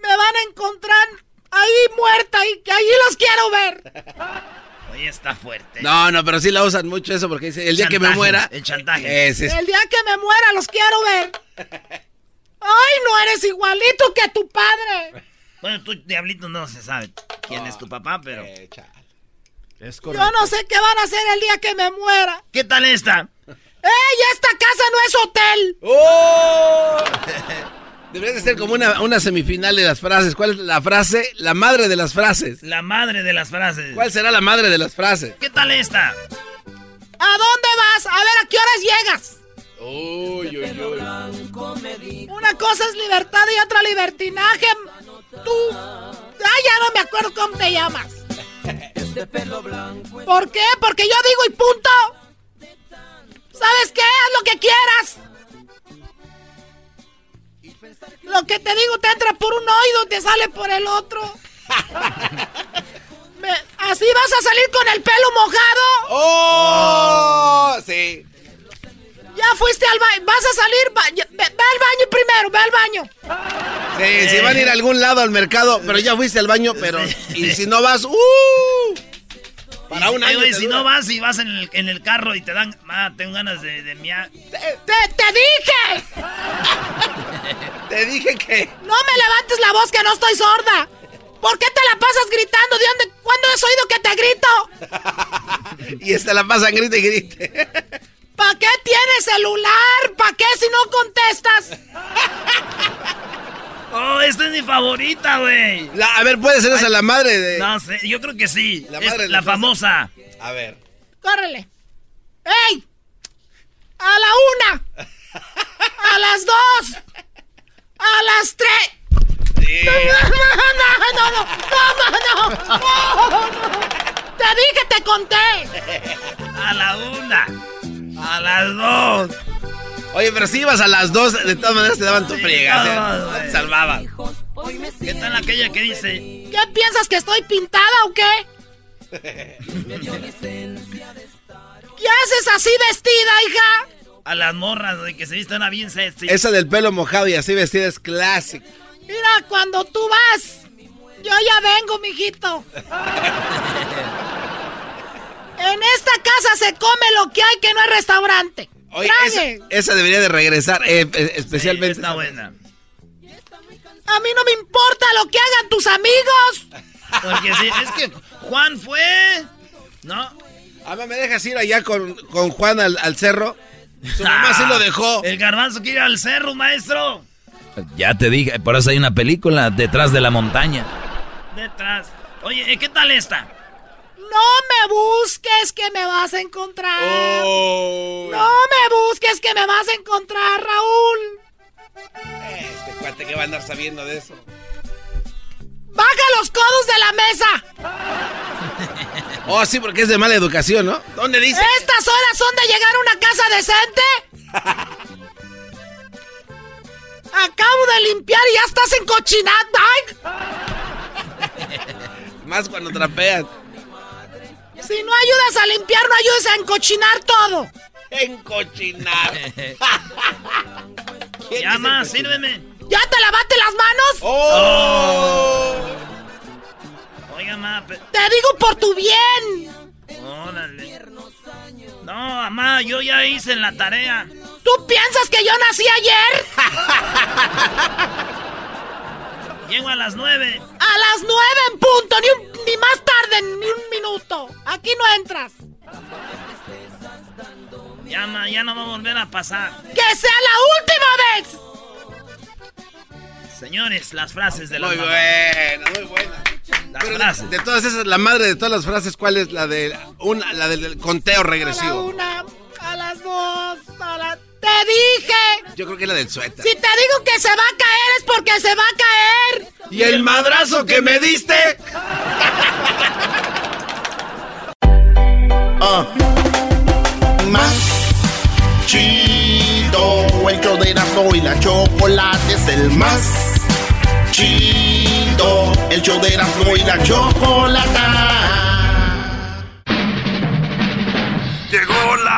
Me van a encontrar ahí muerta y que allí los quiero ver. Oye, está fuerte. No, no, pero sí la usan mucho eso porque dice, el día que me muera. el chantaje. Es- El día que me muera los quiero ver. Ay, no eres igualito que tu padre. Bueno, tú, diablito, no se sabe quién es tu papá, pero. Es Yo no sé qué van a hacer el día que me muera. ¿Qué tal esta? ¡Ey, esta casa no es hotel! ¡Oh! Debería de ser como una, una semifinal de las frases. ¿Cuál es la frase? La madre de las frases. La madre de las frases. ¿Cuál será la madre de las frases? ¿Qué tal esta? ¿A dónde vas? A ver, ¿a qué horas llegas? Uy, uy, uy. Una cosa es libertad y otra libertinaje. Tú. Ay, ya no me acuerdo cómo te llamas. ¿Por qué? Porque yo digo y punto. ¿Sabes qué? Haz lo que quieras. Lo que te digo te entra por un oído y te sale por el otro. [laughs] Me- ¿Así vas a salir con el pelo mojado? ¡Oh! Sí. Ya fuiste al baño. Vas a salir. ve, ve al baño primero, ve al baño. Sí, si van a ir a algún lado al mercado, pero ya fuiste al baño, pero. Y si no vas, ¡uh! Para un año. si dura. no vas y vas en el, en el carro y te dan. Ah, tengo ganas de, de miar. ¡Te, te dije! [laughs] Te dije que. No me levantes la voz que no estoy sorda. ¿Por qué te la pasas gritando? ¿De dónde? ¿Cuándo has oído que te grito? [laughs] Y esta la pasan grite y grite. ¿Para qué tienes celular? ¿Para qué si no contestas? [laughs] Oh, esta es mi favorita, güey. A ver, puede ser esa la madre de. No sé, yo creo que sí. La Es madre de la famosa. A ver. Córrele. ¡Ey! A la una. A las dos. A las tres. [laughs] No, no, no, no, no, no, no, no. Te dije, te conté. A la una. A las dos. Oye, pero si ibas a las dos, de todas maneras te daban tu friega. Te salvaba. ¿Qué tal aquella que dice? ¿Qué piensas que estoy pintada o qué? [laughs] ¿Qué haces así vestida, hija? A las morras, güey, que se visten a bien sexy. Esa del pelo mojado y así vestida es clásica. Mira, cuando tú vas, yo ya vengo, mijito. [laughs] En esta casa se come lo que hay que no es restaurante. Oye, esa, debería de regresar, eh, eh, especialmente. Está buena. A mí no me importa lo que hagan tus amigos. Porque sí, es que Juan fue. ¿No? Ama, ¿me dejas ir allá con, con Juan al, al cerro? Su mamá sí lo dejó. El garbanzo quiere ir al cerro, maestro. Ya te dije, por eso hay una película, Detrás de la montaña. Detrás. Oye, ¿eh, ¿qué tal esta? No me busques que me vas a encontrar. Oh. No me busques es que me vas a encontrar, Raúl. Este cuate que va a andar sabiendo de eso. ¡Baja los codos de la mesa! [laughs] Oh, sí, porque es de mala educación, ¿no? ¿Dónde dice? ¿Estas horas son de llegar a una casa decente? [laughs] Acabo de limpiar y ya estás encochinado. ¡Ay! Más cuando trapean. Si no ayudas a limpiar, no ayudes a encochinar todo. Encochinar. [laughs] Ya más, sírveme. ¿Ya te lavaste las manos? ¡Oh! Oiga, ma. pe- Te digo por tu bien. Órale. No, mamá, yo ya hice la tarea. ¿Tú piensas que yo nací ayer? [laughs] Llego a las nueve. A las nueve en punto, ni, un- ni más tarde, ni un minuto. Aquí no entras. Ya, ma, ya no va a volver a pasar. ¡Que sea la última vez! Señores, las frases de la Muy buena, muy buena. Las Pero de, frases. de todas esas, la madre de todas las frases, ¿cuál es la de una, la del conteo A la regresivo? una, a las dos, a la... ¡Te dije! Yo creo que es la del suéter. Si te digo que se va a caer es porque se va a caer. ¿Y el madrazo que me diste? [laughs] Ah. Más chido, el show de Erasmo y la chocolate es el más chido, el show de Erasmo y la chocolata. Llegó la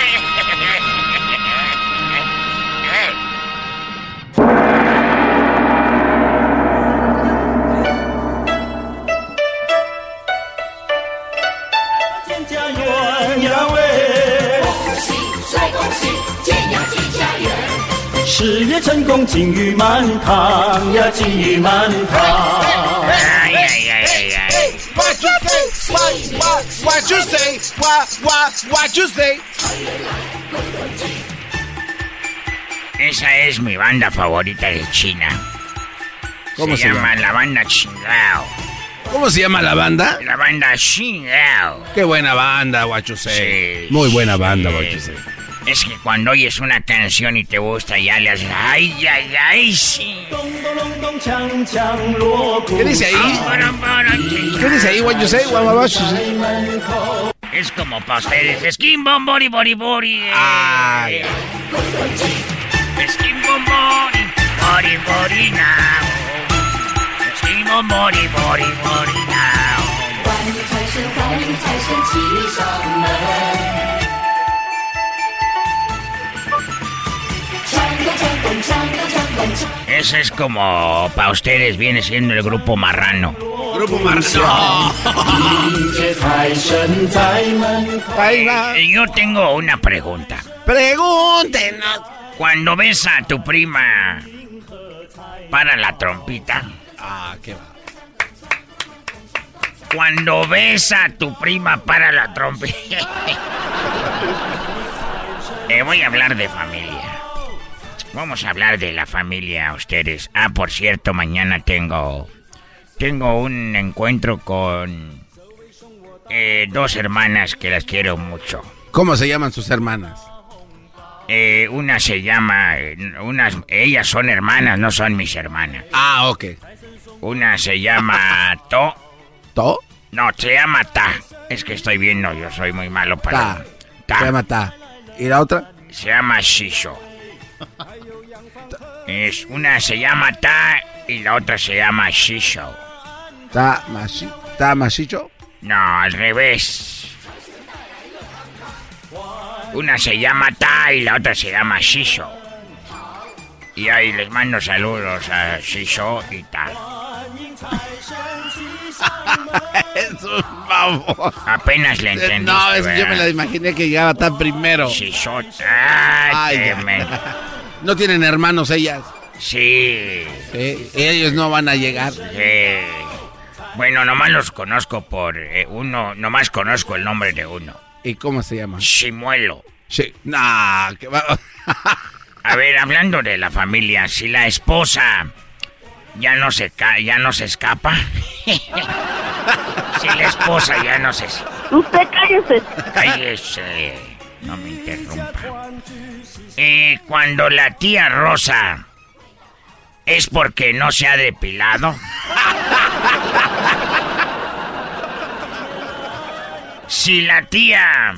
Esa es mi banda favorita de China. ¿Cómo se llama? La banda Chingao. ¿Cómo se llama la banda? La banda Chingao. Qué buena banda, Guachusei. Sí, Muy buena sí. banda, Guachusei. Es que cuando oyes una canción y te gusta, ya le haces. ¡Ay, ay, ay! Sí. ¿Qué dice ahí? ¿Qué dice ahí, Guachusei? Guamabachusei. Es como para ustedes. Skin bom bori bori bori. Ay. Skin bom bori bori bori now. Skin bom bori bori bori now. Ese es como para ustedes viene siendo el grupo marrano. Grupo Marrano. Y yo tengo una pregunta. Pregúntenos. Cuando ves a tu prima para la trompita. Ah, qué va. Cuando ves a tu prima para la trompita. [laughs] Eh, voy a hablar de familia. Vamos a hablar de la familia, ustedes. Ah, por cierto, mañana tengo. Tengo un encuentro con. eh, dos hermanas que las quiero mucho. ¿Cómo se llaman sus hermanas? Eh, una se llama. unas, ellas son hermanas, no son mis hermanas. Ah, ok. Una se llama [laughs] To. ¿To? No, se llama Ta. Es que estoy viendo, yo soy muy malo para. Ta. Se llama Ta. ¿Y la otra? Se llama Shisho. [laughs] Es una se llama Ta y la otra se llama Shisho. ¿Ta, machi, ta machicho? No, al revés. Una se llama Ta y la otra se llama Shisho. Y ahí les mando saludos a Shisho y Ta. [laughs] es un favor. Apenas le entendiste, No, es que yo me la imaginé que llegaba tan primero. Shisho. Ay, Ay, [laughs] No tienen hermanos ellas. Sí. Sí, Ellos no van a llegar. Eh, bueno, nomás los conozco por eh, uno, nomás conozco el nombre de uno. ¿Y cómo se llama? Chimuelo. Sí. Nah, que va. [laughs] A ver, hablando de la familia, si la esposa ya no se ca ya no se escapa. si la esposa ya no se Usted cállese. Cállese. No me interrumpa. Eh, cuando la tía Rosa es porque no se ha depilado. si la tía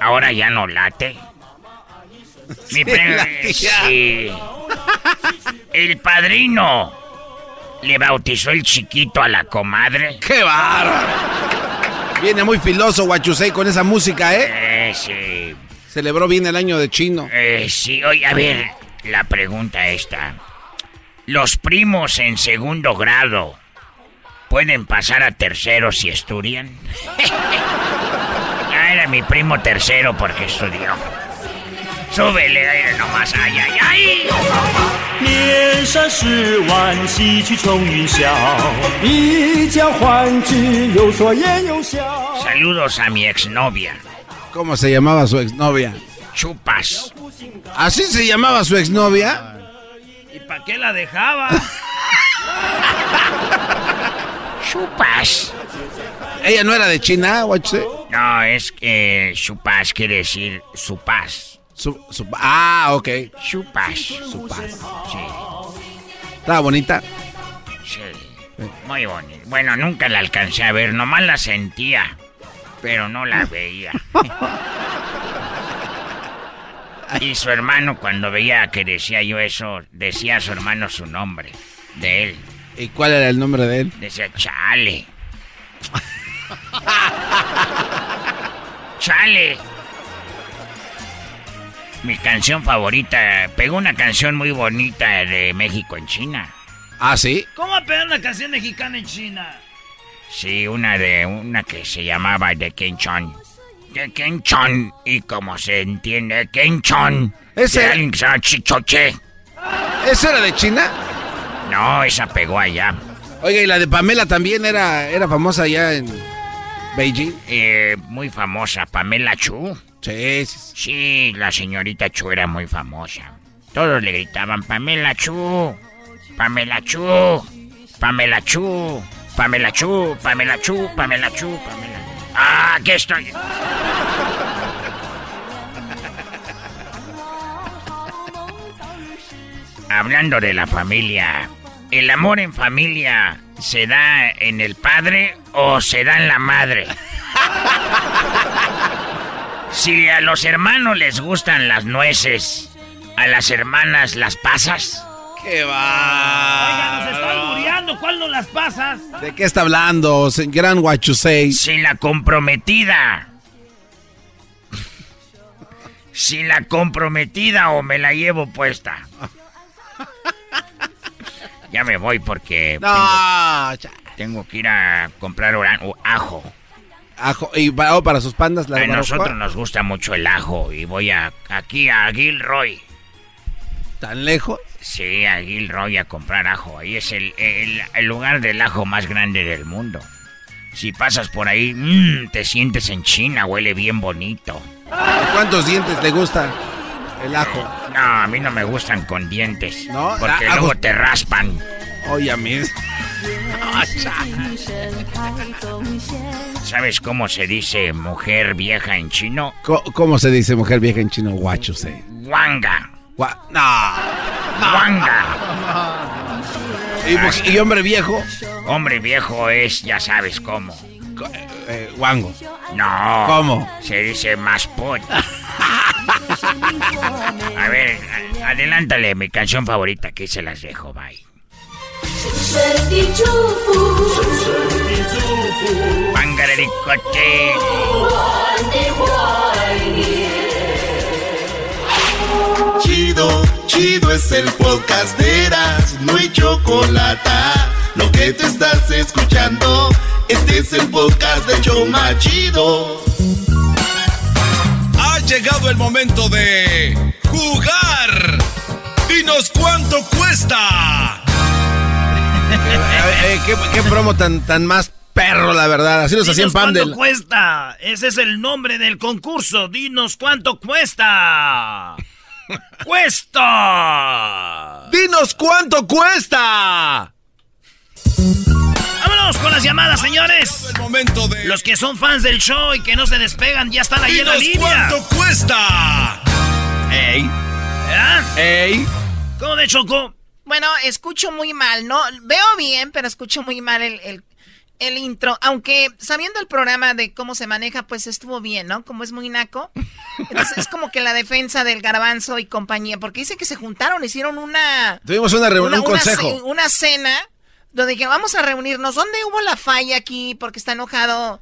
ahora ya no late. Mi Sí, sí. El padrino le bautizó el chiquito a la comadre. ¡Qué bárbaro! Viene muy filoso Guachusei con esa música, ¿eh? Eh, sí. Celebró bien el año de chino. Eh, sí, oye, a ver, la pregunta esta. ¿Los primos en segundo grado pueden pasar a tercero si estudian? [laughs] ah, era mi primo tercero porque estudió. Súbele, aire nomás, ay, ay, ay. 年少时玩戏曲冲云霄，一将欢聚，有说言有笑。 Saludos a mi exnovia. ¿Cómo se llamaba su exnovia? Chupas. ¿Así se llamaba su exnovia? ¿Y para qué la dejaba? [laughs] Chupas. ¿Ella no era de China, Guachusei? No, es que chupas quiere decir su paz. Su, su- ah, ok. Chupas. Su paz. Sí, Estaba bonita. sí. Muy bonito. Bueno, nunca la alcancé a ver, nomás la sentía, pero no la [laughs] veía. y su hermano, cuando veía que decía yo eso, decía a su hermano su nombre, de él. ¿Y cuál era el nombre de él? Decía, chale. chale. Mi canción favorita, pegó una canción muy bonita de México en China. ¿Ah, sí? ¿Cómo va a pegar una canción mexicana en China? Sí, una de una que se llamaba de Kenchon. De Kenchon. Y como se entiende, Kenchon. Ese- De alguien que se llama Chichoche. ¿Esa era de China? No, esa pegó allá. Oiga, y la de Pamela también era, era famosa allá en Beijing. Eh, muy famosa, Pamela Chu. Sí, sí, Sí, la señorita Chu era muy famosa. Todos le gritaban, Pamela Chu, Pamela Chu, Pamela Chu, Pamela Chu, Pamela Chu, Pamela Chu, Pamela. Ah, aquí estoy. Hablando de la familia, ¿el amor en familia se da en el padre o se da en la madre? Si a los hermanos les gustan las nueces, a las hermanas las pasas. ¡Qué va! Oiga, nos están muriendo. ¿Cuál no las pasas? ¿De qué está hablando, gran Guachusei? Si la comprometida. Si la comprometida o me la llevo puesta. Ya me voy porque No, tengo, tengo que ir a comprar ajo. ajo. ¿Y para, oh, para sus pandas la A nosotros nos gusta mucho el ajo y voy a aquí a Gilroy. ¿Tan lejos? Sí, a Gilroy a comprar ajo. Ahí es el, el- el lugar del ajo más grande del mundo. Si pasas por ahí, mm, te sientes en China, huele bien bonito. ¿Cuántos dientes le gusta el ajo? No, a mí no me gustan con dientes. ¿No? Porque Ah, luego ajos. te raspan. Oye, a mí. [laughs] ¿Sabes cómo se dice mujer vieja en chino? ¿Cómo se dice mujer vieja en chino? Guachusei. Wanga. Gua- no. Wanga. ¿Y, hombre viejo? Hombre viejo es, ya sabes cómo. Eh, guango. No. ¿Cómo? Se dice más pot. A ver, adelántale mi canción favorita, que se las dejo, bye. Pangarericote. Chido, chido es el podcast de Eras, no hay chocolate. Lo que te estás escuchando, este es el podcast de Choma Chido. Ha llegado el momento de jugar. Dinos cuánto cuesta. [laughs] Eh, eh, ¿qué, qué promo tan, tan más perro, la verdad. Así los hacían Dinos cuánto cuesta. Ese es el nombre del concurso. Dinos cuánto cuesta. Cuesta? ¡Dinos cuánto cuesta! Vámonos con las llamadas, señores. Los que son fans del show y que no se despegan ya están ahí en la Dinos línea. cuánto cuesta? ¡Ey! ¡Ey! ¿Cómo de Choco? Bueno, escucho muy mal, ¿no? Veo bien, pero escucho muy mal el, el, el intro. Aunque sabiendo el programa de cómo se maneja, pues estuvo bien, ¿no? Como es muy naco. Entonces es como que la defensa del garbanzo y compañía. Porque dice que se juntaron, hicieron una... Tuvimos una reunión, un consejo. Una, cena donde dije, vamos a reunirnos. ¿Dónde hubo la falla aquí? Porque está enojado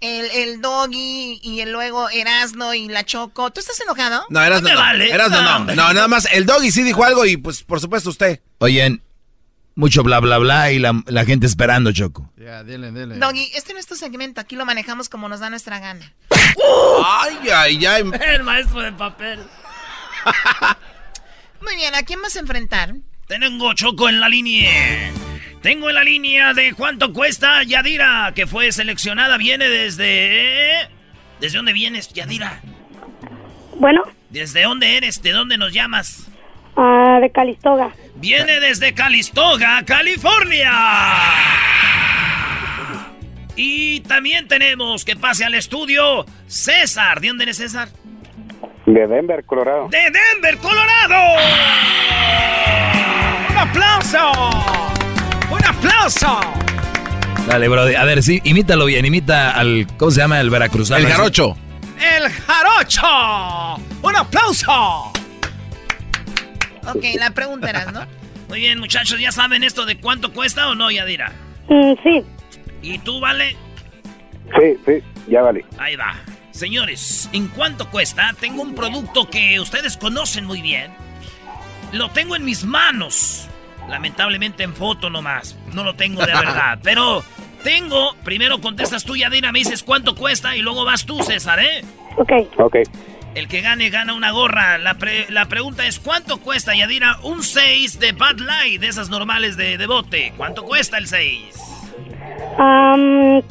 el, el doggy y el luego Erasno y la Choco. ¿Tú estás enojado? No, eras no. me no. vale. Erasno, No, no. nada más. El doggy sí dijo algo y pues por supuesto usted. Oyen, mucho bla bla bla y la, la gente esperando, Choco. Ya, dile, dile. Doggy, este no es tu segmento. Aquí lo manejamos como nos da nuestra gana. Ay, ay, ay. [laughs] El maestro de papel. [laughs] Muy bien, ¿a quién vas a enfrentar? Tengo Choco en la línea. Tengo en la línea de cuánto cuesta Yadira, que fue seleccionada. Viene desde. ¿Desde dónde vienes, Yadira? Bueno, ¿Desde dónde eres? ¿De dónde nos llamas? Ah, de Calistoga. Viene desde Calistoga, California. Y también tenemos que pase al estudio César. ¿De dónde eres César? De Denver, Colorado. ¡De Denver, Colorado! ¡Un aplauso! ¡Un aplauso! Dale, Brody. A ver, sí, imítalo bien. Imita al. ¿Cómo se llama el veracruzano? El jarocho. ¡El jarocho! ¡Un aplauso! Ok, [laughs] la pregunta era, ¿no? Muy bien, muchachos, ¿ya saben esto de cuánto cuesta o no, Yadira? Mm, sí. ¿Y tú, Vale? Sí, sí, ya vale. Ahí va. Señores, ¿en cuánto cuesta? Tengo un producto que ustedes conocen muy bien. Lo tengo en mis manos. Lamentablemente en foto nomás. No lo tengo de verdad. [laughs] Pero tengo... Primero contestas tú, Yadira, me dices cuánto cuesta y luego vas tú, César, ¿eh? Ok. Ok. El que gane, gana una gorra. La, pre- la pregunta es, ¿cuánto cuesta, Yadira, un 6 de Bad Light, de esas normales de, de bote? ¿Cuánto cuesta el 6? Am,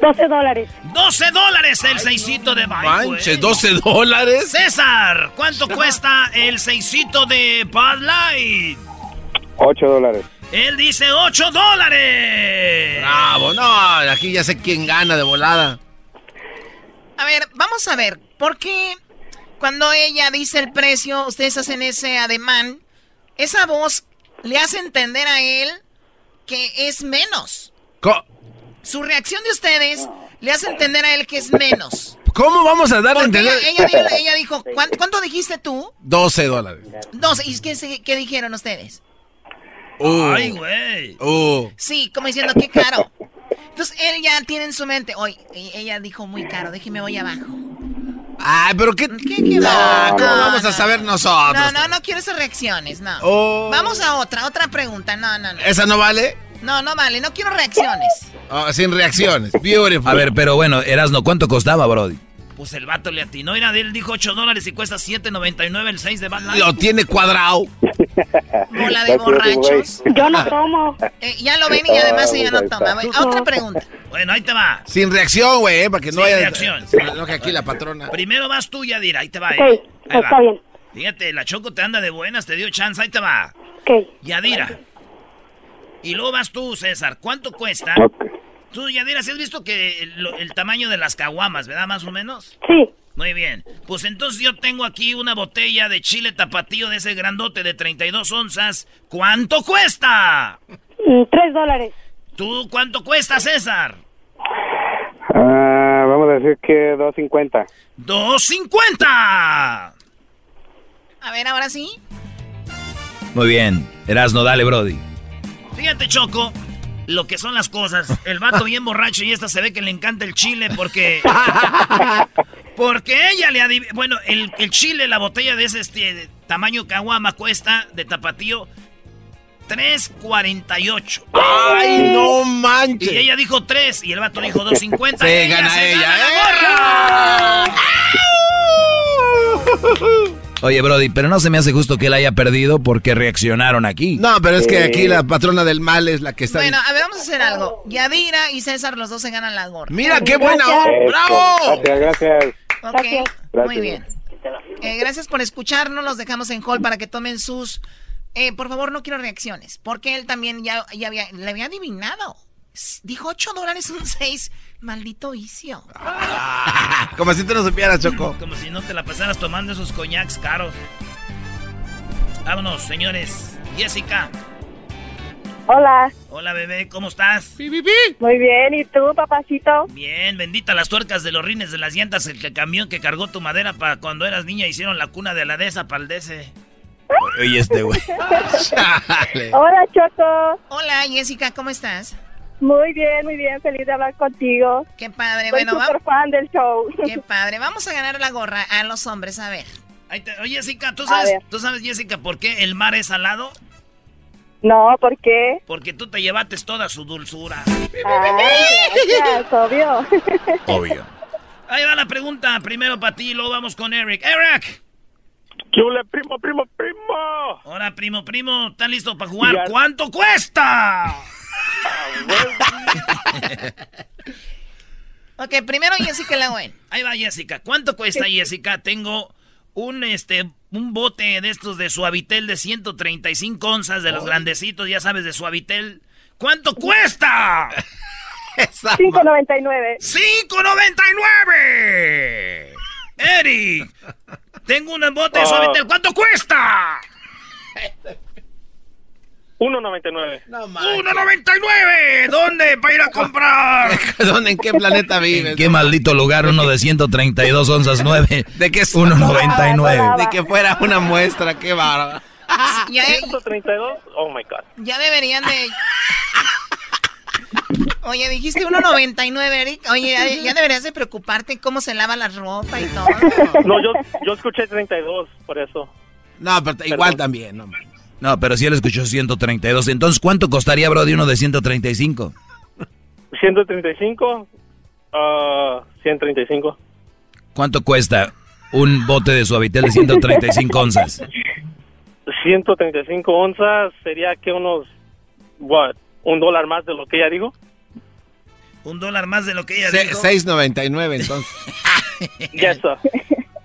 12 dólares. 12 dólares el seisito de Bad Manches, 12 dólares. César, ¿cuánto [laughs] cuesta el seisito de Bud Light? 8 dólares. Él dice 8 dólares. Bravo, no, aquí ya sé quién gana de volada. A ver, vamos a ver. ¿Por qué cuando ella dice el precio, ustedes hacen ese ademán? Esa voz le hace entender a él que es menos. Co- Su reacción de ustedes le hace entender a él que es menos. ¿Cómo vamos a darle a ella, entender? ella dijo, ella dijo, ¿cuánto, cuánto dijiste tú? 12 dólares. Dos. ¿Y qué, qué dijeron ustedes? Uh, Ay, güey. uh. Sí, como diciendo, qué caro. Entonces él ya tiene en su mente, hoy ella dijo muy caro, déjeme voy abajo. Ay, pero qué. ¿Qué, qué No, va? ¿cómo No, vamos a no. saber nosotros? No, no, no quiero esas reacciones, no. Oh. Vamos a otra, otra pregunta. No, no, no. ¿Esa no vale? No, no vale, no quiero reacciones. Oh, sin reacciones. Beautiful. A ver, pero bueno, Erasno, ¿cuánto costaba, Brody? Pues el vato le atinó. Era de él, dijo 8 dólares y cuesta 7.99 el 6 de Light. Lo tiene cuadrado. Bola de borrachos. Yo no tomo. Eh, ya lo ven y además ella no toma. Ver, Otra pregunta. Bueno, ahí te va. Sin reacción, güey, eh, para que no Sin haya. reacción. Se enoje aquí la patrona. Primero vas tú, Yadira. Ahí te va, Ok, eh. Ahí está va. bien. Fíjate, la Choco te anda de buenas, te dio chance. Ahí te va. Ok. Yadira. Y luego vas tú, César. ¿Cuánto cuesta? Tú, Yadira, ¿sí has visto que el, el tamaño de las caguamas, verdad? Más o menos. Sí. Muy bien. Pues entonces yo tengo aquí una botella de chile tapatío de ese grandote de 32 onzas. ¿Cuánto cuesta? 3 dólares. ¿Tú cuánto cuesta, César? Ah, vamos a decir que 2.50. ¡2.50! A ver, ahora sí. Muy bien. Erasno, dale, Brody. Fíjate, Choco, lo que son las cosas. El vato bien borracho y esta se ve que le encanta el chile porque... [laughs] Porque ella le adiv... Bueno, el, el chile, la botella de ese este, de tamaño caguama cuesta de tapatío 3.48. ¡Ay, no manches! Y ella dijo 3 y el vato dijo 2.50. Se gana ella, gana ¿eh? [laughs] Oye, Brody, pero no se me hace justo que él haya perdido porque reaccionaron aquí. No, pero es que aquí la patrona del mal es la que está. Bueno, a ver, vamos a hacer algo. Yadira y César, los dos se ganan la gorra. Mira qué buena onda. ¡Bravo! Gracias, gracias. Ok, Gracias. muy bien. Eh, gracias por escucharnos. Los dejamos en hall para que tomen sus. Eh, por favor, no quiero reacciones. Porque él también ya, ya había, le había adivinado. Dijo 8 dólares un 6. Maldito vicio. [laughs] Como si tú no supieras, Choco. Como si no te la pasaras tomando esos coñacs caros. Vámonos, señores. Jessica. Hola. Hola, bebé, ¿cómo estás? Muy bien, ¿y tú, papacito? Bien, bendita las tuercas de los rines de las llantas, el que camión que cargó tu madera para cuando eras niña hicieron la cuna de la dehesa para el DC. Oye, este güey. [laughs] [laughs] Hola, Choco. Hola, Jessica, ¿cómo estás? Muy bien, muy bien, feliz de hablar contigo. Qué padre, Soy bueno, vamos. fan del show. [laughs] Qué padre, vamos a ganar la gorra a los hombres, a ver. Ahí te- Oye, Jessica, ¿tú sabes. ¿tú sabes, Jessica, por qué el mar es salado? No, ¿por qué? Porque tú te llevaste toda su dulzura. Ay, gracias, obvio. [laughs] Obvio. Ahí va la pregunta, primero para ti y luego vamos con Eric. ¡Eric! ¿Qué ole, primo, primo, primo? Ahora, primo, primo, ¿están listos para jugar? Ya. ¿Cuánto cuesta? Ok, primero Jessica Lagüen. Ahí va Jessica. ¿Cuánto cuesta Jessica? Tengo un este un bote de estos de Suavitel de 135 onzas de los grandecitos, ya sabes, de Suavitel. ¿Cuánto cuesta? 5.99. ¡5.99! Eric, tengo un bote de Ah. Suavitel. ¿Cuánto cuesta? [laughs] 1.99. ¡1.99! ¿Dónde para ir a comprar? [laughs] ¿Dónde, ¿En qué planeta [laughs] vives? ¿En qué maldito lugar uno de 132 onzas 9? [laughs] ¿De qué es? 1.99. De que fuera una muestra, qué bárbaro. Ya, 132. Oh my God. ya deberían de. Oye, dijiste 1.99, Eric. Oye, ya, ya deberías de preocuparte cómo se lava la ropa y todo. No, yo, yo escuché 32, por eso. No, pero igual también, no. No, pero si él escuchó 132. Entonces, ¿cuánto costaría, bro, de uno de 135? 135. ah 135. ¿Cuánto cuesta un bote de Suavitel de 135 onzas? 135 onzas sería que unos. What? ¿Un dólar más de lo que ella dijo? Un dólar más de lo que ella Se- dijo. 6.99 entonces. [laughs] Yes, sir.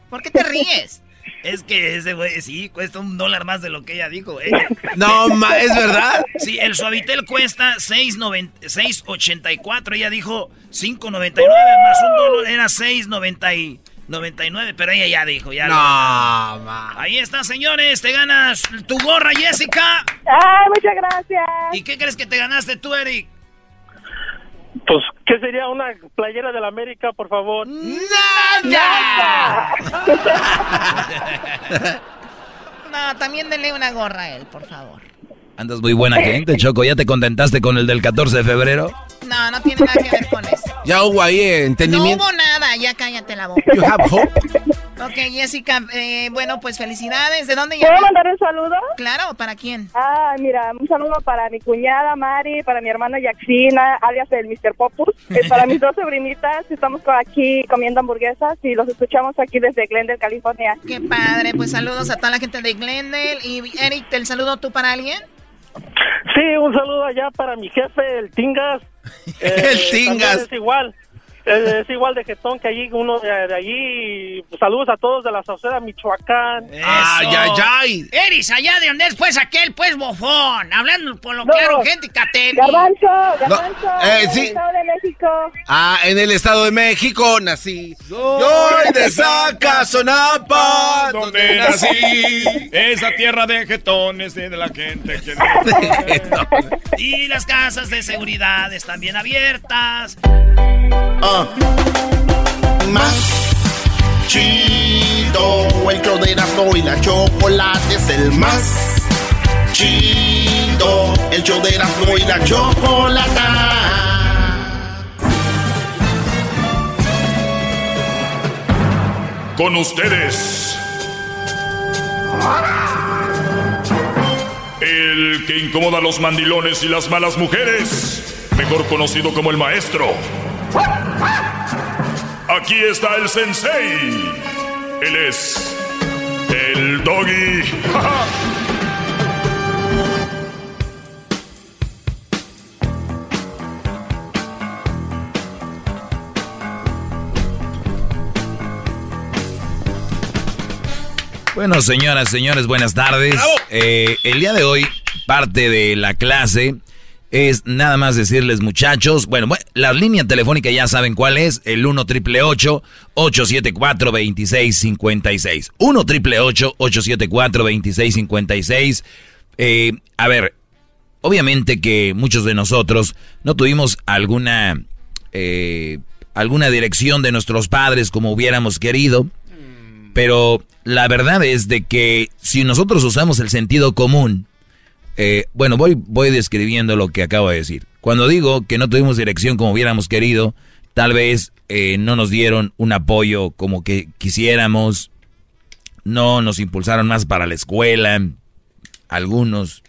¿Por qué te ríes? Es que ese güey sí cuesta un dólar más de lo que ella dijo. eh. [laughs] No, ma- ¿es verdad? Sí, el Suavitel cuesta 6.90 6.84. Ella dijo 5.99 más un dólar era 6.99. Pero ella ya dijo, ya. No, lo- ma. Ahí está, señores. Te ganas tu gorra, Jessica. Ay, muchas gracias. ¿Y qué crees que te ganaste tú, Eric? Pues, ¿qué sería una playera de la América, por favor? No, también denle una gorra a él, por favor. Andas muy buena gente, Choco. ¿Ya te contentaste con el del 14 de febrero? No, no tiene nada que ver con eso. Ya hubo ahí eh, No entendimiento. hubo nada, ya cállate la boca. You have hope. Ok, Jessica, eh, bueno, pues felicidades. ¿De dónde ¿Puedo llamas? mandar un saludo? Claro, ¿para quién? Ah, mira, un saludo para mi cuñada Mari, para mi hermana Yaxina, alias el Mr. Popus, y para mis dos [laughs] sobrinitas. Estamos aquí comiendo hamburguesas y los escuchamos aquí desde Glendale, California. Qué padre, pues saludos a toda la gente de Glendale. Y Eric, ¿el saludo tú para alguien? Sí, un saludo allá para mi jefe, el Tingas. [laughs] Eh, El Tingas. Es igual. Es igual de jetón que allí, uno de, de allí. Saludos a todos de la Sauceda, Michoacán. Ay, ay, ay. Eris, allá de donde es, pues, aquel, pues, bofón. Hablando por lo No. claro, gente, cateni. Garbanzo, Garbanzo, eh, del sí. Estado de México. Ah, en el Estado de México nací. Soy de Zacazonapa, donde nací. Esa tierra de jetones de la gente que [laughs] Y las casas de seguridad están bien abiertas. Más chido, el show de y la chocolate es el más chido, el show de y la chocolata. Con ustedes. El que incomoda a los mandilones y las malas mujeres. Mejor conocido como el maestro. Aquí está el sensei. Él es el doggy. [laughs] Bueno, señoras, señores, buenas tardes. Eh, el día de hoy, parte de la clase es nada más decirles, muchachos, bueno, la línea telefónica ya saben cuál es, el 1 triple 874 2656. 1 triple 874 2656. Eh, a ver, obviamente que muchos de nosotros no tuvimos alguna, eh, alguna dirección de nuestros padres como hubiéramos querido, pero la verdad es de que si nosotros usamos el sentido común, eh, bueno, voy, voy describiendo lo que acabo de decir. Cuando digo que no tuvimos dirección como hubiéramos querido, tal vez eh, no nos dieron un apoyo como que quisiéramos, no nos impulsaron más para la escuela, algunos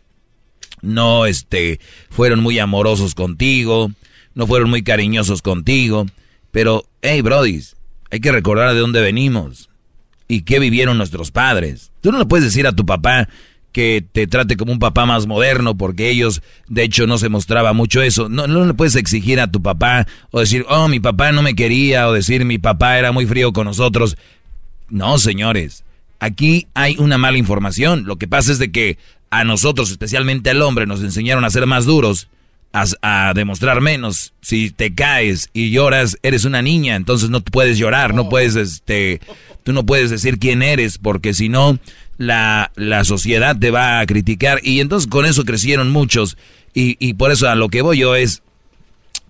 no este, fueron muy amorosos contigo, no fueron muy cariñosos contigo, pero, hey, brodis, hay que recordar de dónde venimos y qué vivieron nuestros padres. Tú no le puedes decir a tu papá, que te trate como un papá más moderno, porque ellos, de hecho, no se mostraba mucho eso. No, no le puedes exigir a tu papá o decir, oh, mi papá no me quería, o decir, mi papá era muy frío con nosotros. No, señores, aquí hay una mala información. Lo que pasa es de que a nosotros, especialmente al hombre, nos enseñaron a ser más duros, a, a demostrar menos. Si te caes y lloras, eres una niña, entonces no puedes llorar, no puedes, este, tú no puedes decir quién eres, porque si no, la, la sociedad te va a criticar y entonces con eso crecieron muchos y, y por eso a lo que voy yo es,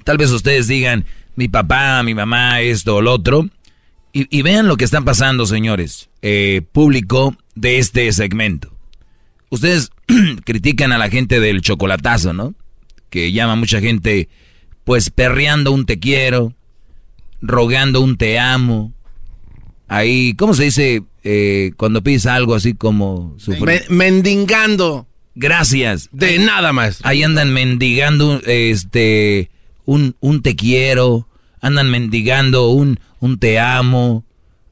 tal vez ustedes digan, mi papá, mi mamá, esto o lo otro, y, y vean lo que están pasando, señores, eh, público de este segmento. Ustedes [clears throat] critican a la gente del chocolatazo, ¿no? Que llama mucha gente, pues perreando un te quiero, rogando un te amo. Ahí, ¿cómo se dice? Eh, cuando pides algo así como... mendigando. Gracias. De nada más. Ahí andan mendigando este, un, un te quiero, andan mendigando un, un te amo,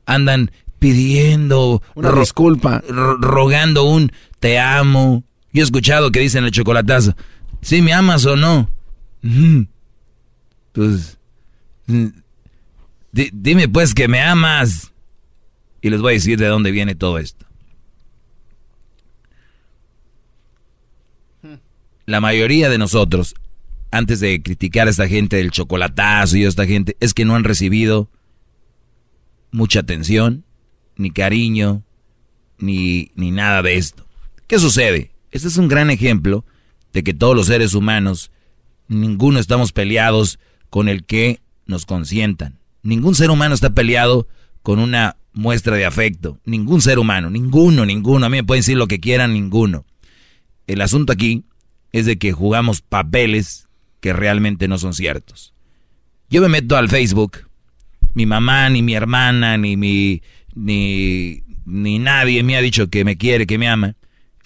andan pidiendo... Una disculpa. rogando un te amo. Yo he escuchado que dicen el chocolatazo, ¿sí me amas o no? Pues... Dime pues que me amas. Y les voy a decir de dónde viene todo esto. La mayoría de nosotros, antes de criticar a esta gente del chocolatazo y a esta gente, es que no han recibido mucha atención, ni cariño, ni, ni nada de esto. ¿Qué sucede? Este es un gran ejemplo de que todos los seres humanos, ninguno estamos peleados con el que nos consientan. Ningún ser humano está peleado con una muestra de afecto. Ningún ser humano, ninguno, ninguno. A mí me pueden decir lo que quieran, ninguno. El asunto aquí es de que jugamos papeles que realmente no son ciertos. Yo me meto al Facebook, mi mamá, ni mi hermana, ni mi, ni, ni nadie me ha dicho que me quiere, que me ama.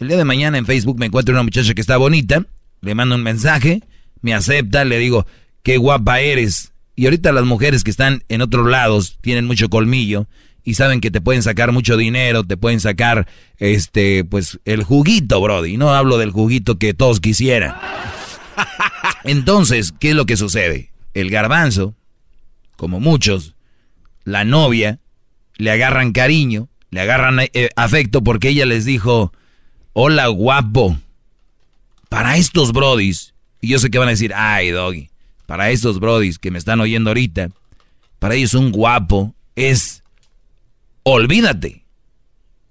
El día de mañana en Facebook me encuentro una muchacha que está bonita, le mando un mensaje, me acepta, le digo, qué guapa eres. Y ahorita las mujeres que están en otros lados tienen mucho colmillo y saben que te pueden sacar mucho dinero, te pueden sacar este pues el juguito, brody, no hablo del juguito que todos quisieran. [laughs] Entonces, ¿qué es lo que sucede? El garbanzo, como muchos, la novia le agarran cariño, le agarran eh, afecto porque ella les dijo, "Hola, guapo." Para estos brodis, y yo sé que van a decir, "Ay, doggy." Para estos brodis que me están oyendo ahorita, para ellos un guapo es olvídate.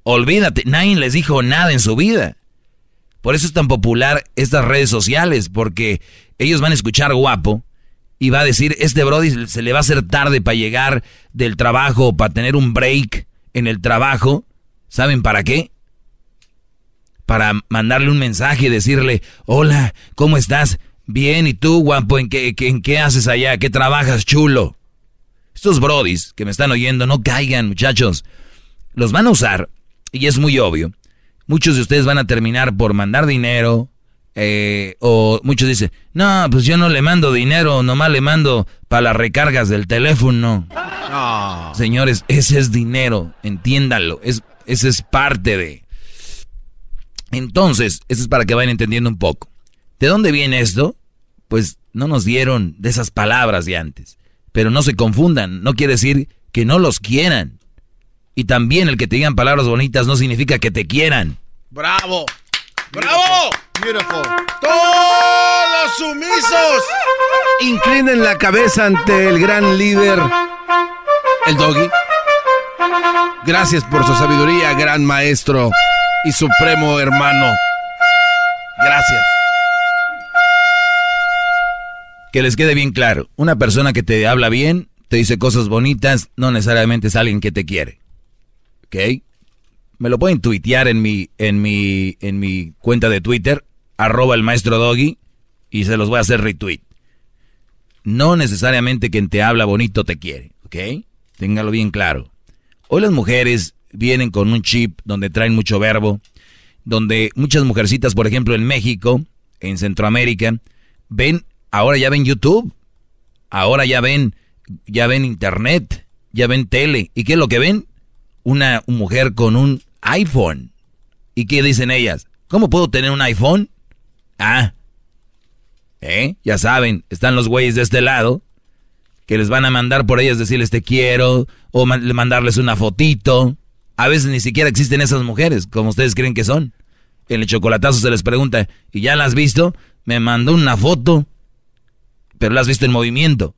Olvídate, nadie les dijo nada en su vida. Por eso es tan popular estas redes sociales, porque ellos van a escuchar guapo y va a decir, este Brody se le va a hacer tarde para llegar del trabajo, para tener un break en el trabajo. ¿Saben para qué? Para mandarle un mensaje y decirle, hola, ¿cómo estás? Bien, ¿y tú, guapo? ¿En qué, en qué haces allá? ¿Qué trabajas, chulo? Estos brodis que me están oyendo, no caigan, muchachos. Los van a usar, y es muy obvio. Muchos de ustedes van a terminar por mandar dinero, eh, o muchos dicen, no, pues yo no le mando dinero, nomás le mando para las recargas del teléfono. Señores, ese es dinero, entiéndanlo, es, ese es parte de... Entonces, eso es para que vayan entendiendo un poco. ¿De dónde viene esto? Pues no nos dieron de esas palabras de antes. Pero no se confundan, no quiere decir que no los quieran. Y también el que te digan palabras bonitas no significa que te quieran. ¡Bravo! ¡Bravo! Beautiful. Todos sumisos. Inclinen la cabeza ante el gran líder, el doggy. Gracias por su sabiduría, gran maestro y supremo hermano. Gracias. Que les quede bien claro, una persona que te habla bien, te dice cosas bonitas, no necesariamente es alguien que te quiere. ¿Ok? Me lo pueden tuitear en mi, en mi, en mi cuenta de Twitter, arroba el maestro Doggy, y se los voy a hacer retweet. No necesariamente quien te habla bonito te quiere, ¿ok? Téngalo bien claro. Hoy las mujeres vienen con un chip donde traen mucho verbo, donde muchas mujercitas, por ejemplo, en México, en Centroamérica, ven, ahora ya ven YouTube, ahora ya ven, ya ven internet, ya ven tele. ¿Y qué es lo que ven? Una mujer con un iPhone. ¿Y qué dicen ellas? ¿Cómo puedo tener un iPhone? Ah, ¿eh? Ya saben, están los güeyes de este lado que les van a mandar por ellas decirles te quiero o mandarles una fotito. A veces ni siquiera existen esas mujeres, como ustedes creen que son. En el chocolatazo se les pregunta, ¿y ya la has visto? Me mandó una foto, pero la has visto en movimiento.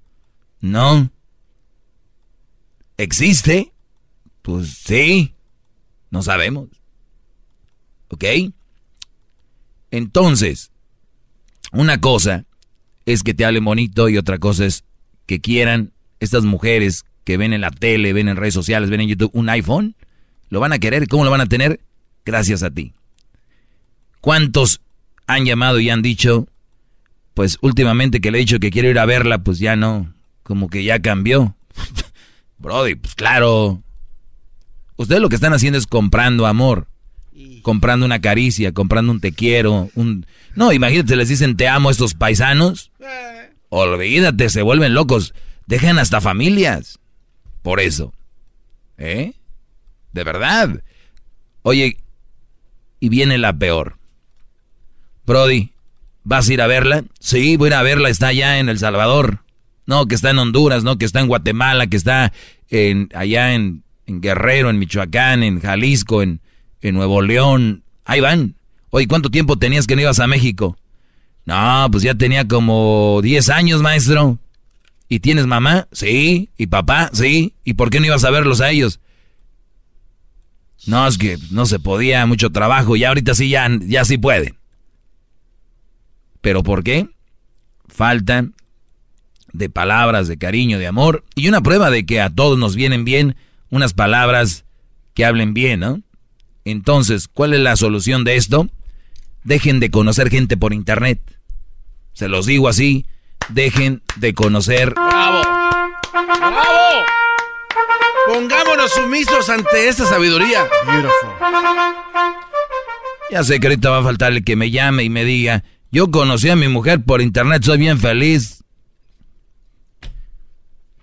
No. ¿Existe? Pues sí. No sabemos. ¿Ok? Entonces, una cosa es que te hablen bonito y otra cosa es que quieran estas mujeres que ven en la tele, ven en redes sociales, ven en YouTube un iPhone. ¿Lo van a querer? ¿Cómo lo van a tener? Gracias a ti. ¿Cuántos han llamado y han dicho, pues últimamente que le he dicho que quiero ir a verla, pues ya no, como que ya cambió? [laughs] Brody, pues claro. Ustedes lo que están haciendo es comprando amor, comprando una caricia, comprando un te quiero, un... No, imagínate, les dicen te amo a estos paisanos. Olvídate, se vuelven locos. Dejan hasta familias. Por eso. ¿Eh? De verdad. Oye, y viene la peor. Brody, ¿vas a ir a verla? Sí, voy a ir a verla, está allá en El Salvador. No, que está en Honduras, no, que está en Guatemala, que está en, allá en, Guerrero, en Michoacán, en Jalisco, en, en Nuevo León. Ahí van. Oye, ¿cuánto tiempo tenías que no ibas a México? No, pues ya tenía como 10 años, maestro. ¿Y tienes mamá? Sí. ¿Y papá? Sí. ¿Y por qué no ibas a verlos a ellos? No, es que no se podía, mucho trabajo, y ahorita sí, ya, ya sí puede. ¿Pero por qué? Falta de palabras de cariño, de amor, y una prueba de que a todos nos vienen bien unas palabras que hablen bien, ¿no? Entonces, ¿cuál es la solución de esto? Dejen de conocer gente por internet. Se los digo así, dejen de conocer... ¡Bravo! ¡Bravo! Pongámonos sumisos ante esta sabiduría. Beautiful. Ya sé que ahorita va a faltar el que me llame y me diga, yo conocí a mi mujer por internet, soy bien feliz.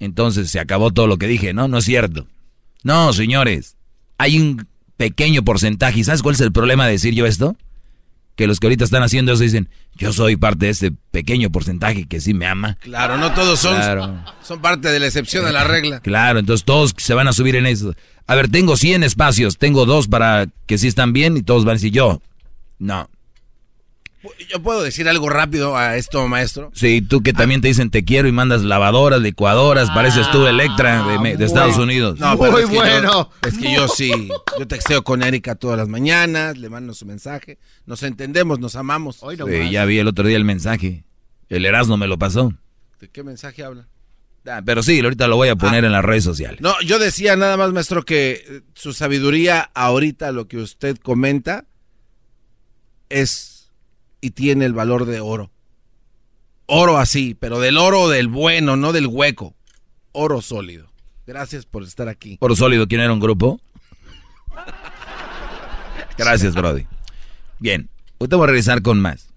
Entonces se acabó todo lo que dije, ¿no? No es cierto. No, señores, hay un pequeño porcentaje. ¿Y sabes cuál es el problema de decir yo esto? Que los que ahorita están haciendo eso dicen, yo soy parte de este pequeño porcentaje que sí me ama. Claro, no todos son, son parte de la excepción de la regla. Claro, entonces todos se van a subir en eso. A ver, tengo 100 espacios, tengo dos para que sí están bien y todos van a decir yo. No, ¿Yo puedo decir algo rápido a esto, maestro? Sí, tú que también te dicen te quiero y mandas lavadoras, licuadoras, pareces tú Electra de, de Estados Unidos. No, Muy bueno. es que yo sí, yo texteo con Erika todas las mañanas, le mando su mensaje, nos entendemos, nos amamos. sí, ya vi el otro día el mensaje. El Erasmo me lo pasó. ¿De qué mensaje habla? Ah, pero sí, ahorita lo voy a poner ah. en las redes sociales. No, yo decía nada más, maestro, que eh, su sabiduría ahorita, lo que usted comenta, es y tiene el valor de oro. Oro así, pero del oro del bueno, no del hueco. Oro sólido. Gracias por estar aquí. Oro sólido, ¿quién era un grupo? Gracias, Brody. Bien, ahorita voy a regresar con más.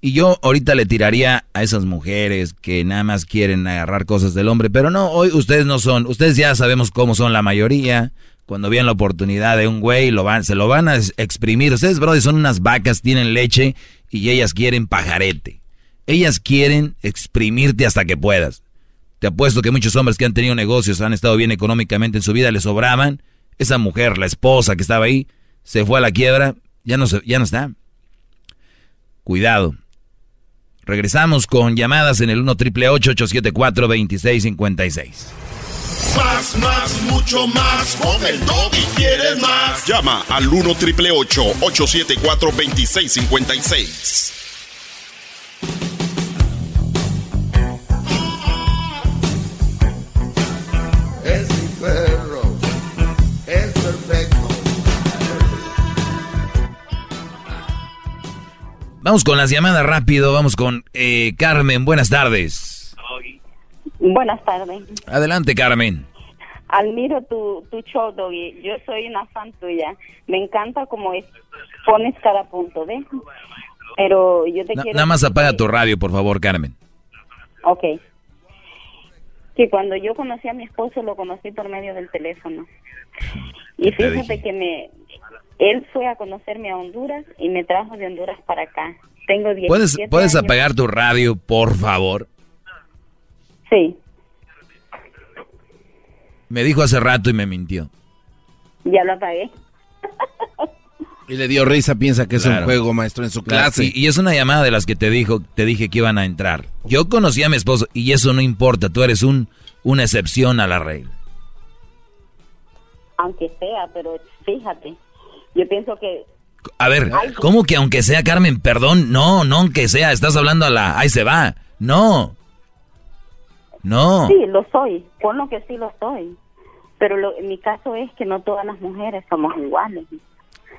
Y yo ahorita le tiraría a esas mujeres que nada más quieren agarrar cosas del hombre, pero no, hoy ustedes no son, ustedes ya sabemos cómo son la mayoría cuando vean la oportunidad de un güey, lo van, se lo van a exprimir. Ustedes, brother, son unas vacas, tienen leche y ellas quieren pajarete. Ellas quieren exprimirte hasta que puedas. Te apuesto que muchos hombres que han tenido negocios, han estado bien económicamente en su vida, le sobraban. Esa mujer, la esposa que estaba ahí, se fue a la quiebra, ya no, se, ya no está. Cuidado. Regresamos con llamadas en el 1 triple 874 2656. Más, más, mucho más. Con el y quieres más. Llama al 1 triple 874 2656. Es mi perro, es perfecto. Vamos con las llamadas rápido, vamos con eh, Carmen, buenas tardes. Buenas tardes. Adelante, Carmen. Admiro tu, tu show, Doggy. Yo soy una fan tuya. Me encanta cómo es- pones cada punto, ¿ves? Pero yo te Na- quiero... nada más apaga tu radio, por favor, Carmen. Ok. Que cuando yo conocí a mi esposo, lo conocí por medio del teléfono. Y te fíjate que me... Él fue a conocerme a Honduras y me trajo de Honduras para acá. Tengo 17 ¿Puedes, ¿puedes años. apagar tu radio, por favor? Sí, Me dijo hace rato y me mintió. ya lo apagué. Y le dio risa, piensa que es un juego, maestro, en su clase. Y, y es una llamada de las que te dijo, te dije que iban a entrar. Yo conocí a mi esposo y eso no importa, tú eres un una excepción a la regla. Aunque sea, pero fíjate. Yo pienso que A ver, ¿cómo que aunque sea Carmen, perdón? No, no aunque sea, estás hablando a la... Ahí se va. No. No. Sí, lo soy. Ponlo que sí lo soy. Pero lo, mi caso es que no todas las mujeres somos iguales.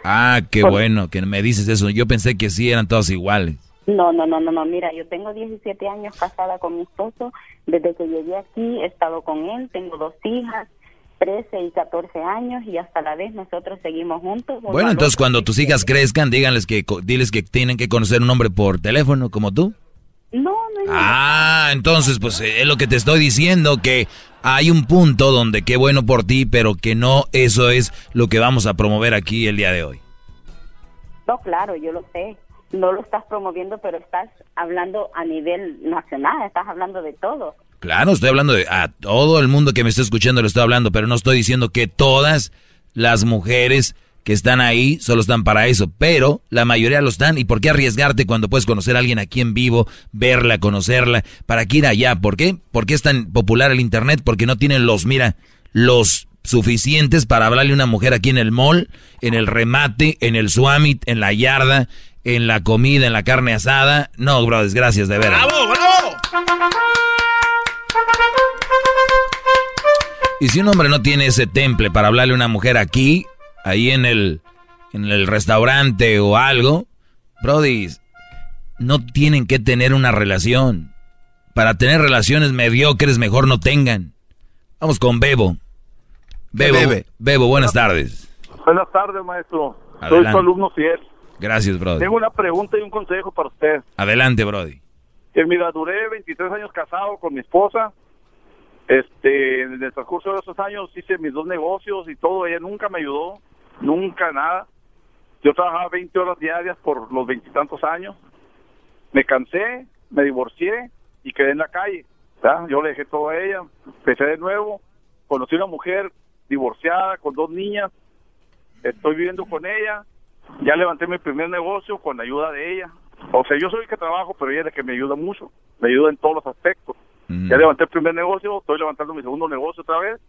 Ah, qué bueno que me dices eso. Yo pensé que sí eran todas iguales. No, no, no, no, no. Mira, yo tengo 17 años casada con mi esposo. Desde que llegué aquí he estado con él. Tengo dos hijas, 13 y 14 años. Y hasta la vez nosotros seguimos juntos. Bueno, entonces cuando tus hijas crezcan, díganles que diles que tienen que conocer un hombre por teléfono como tú. No, no. Ah, entonces pues eh, es lo que te estoy diciendo que hay un punto donde qué bueno por ti, pero que no eso es lo que vamos a promover aquí el día de hoy. No, claro, yo lo sé. No lo estás promoviendo, pero estás hablando a nivel nacional. Estás hablando de todo. Claro, estoy hablando de a todo el mundo que me está escuchando le estoy hablando, pero no estoy diciendo que todas las mujeres que están ahí solo están para eso, pero la mayoría lo están. ¿Y por qué arriesgarte cuando puedes conocer a alguien aquí en vivo, verla, conocerla? ¿Para qué ir allá? ¿Por qué? ¿Por qué es tan popular el internet? Porque no tienen los, mira, los suficientes para hablarle a una mujer aquí en el mall, en el remate, en el suamit, en la yarda, en la comida, en la carne asada. No, bro, desgracias, de veras. Y si un hombre no tiene ese temple para hablarle a una mujer aquí, ahí en el, en el restaurante o algo, Brody, no tienen que tener una relación. Para tener relaciones mediocres, mejor no tengan. Vamos con Bebo. Bebo, bebe? Bebo, buenas tardes. Buenas tardes, maestro. Soy Adelante. su alumno fiel. Gracias, Brody. Tengo una pregunta y un consejo para usted. Adelante, Brody. Que mira, duré 23 años casado con mi esposa. Este, en el transcurso de esos años hice mis dos negocios y todo. Ella nunca me ayudó, nunca nada. Yo trabajaba 20 horas diarias por los veintitantos años. Me cansé, me divorcié y quedé en la calle. Yo le dejé todo a ella, empecé de nuevo. Conocí una mujer divorciada con dos niñas. Estoy viviendo con ella. Ya levanté mi primer negocio con la ayuda de ella. O sea, yo soy el que trabajo, pero ella es la que me ayuda mucho. Me ayuda en todos los aspectos. Ya levanté el primer negocio, estoy levantando mi segundo negocio otra vez.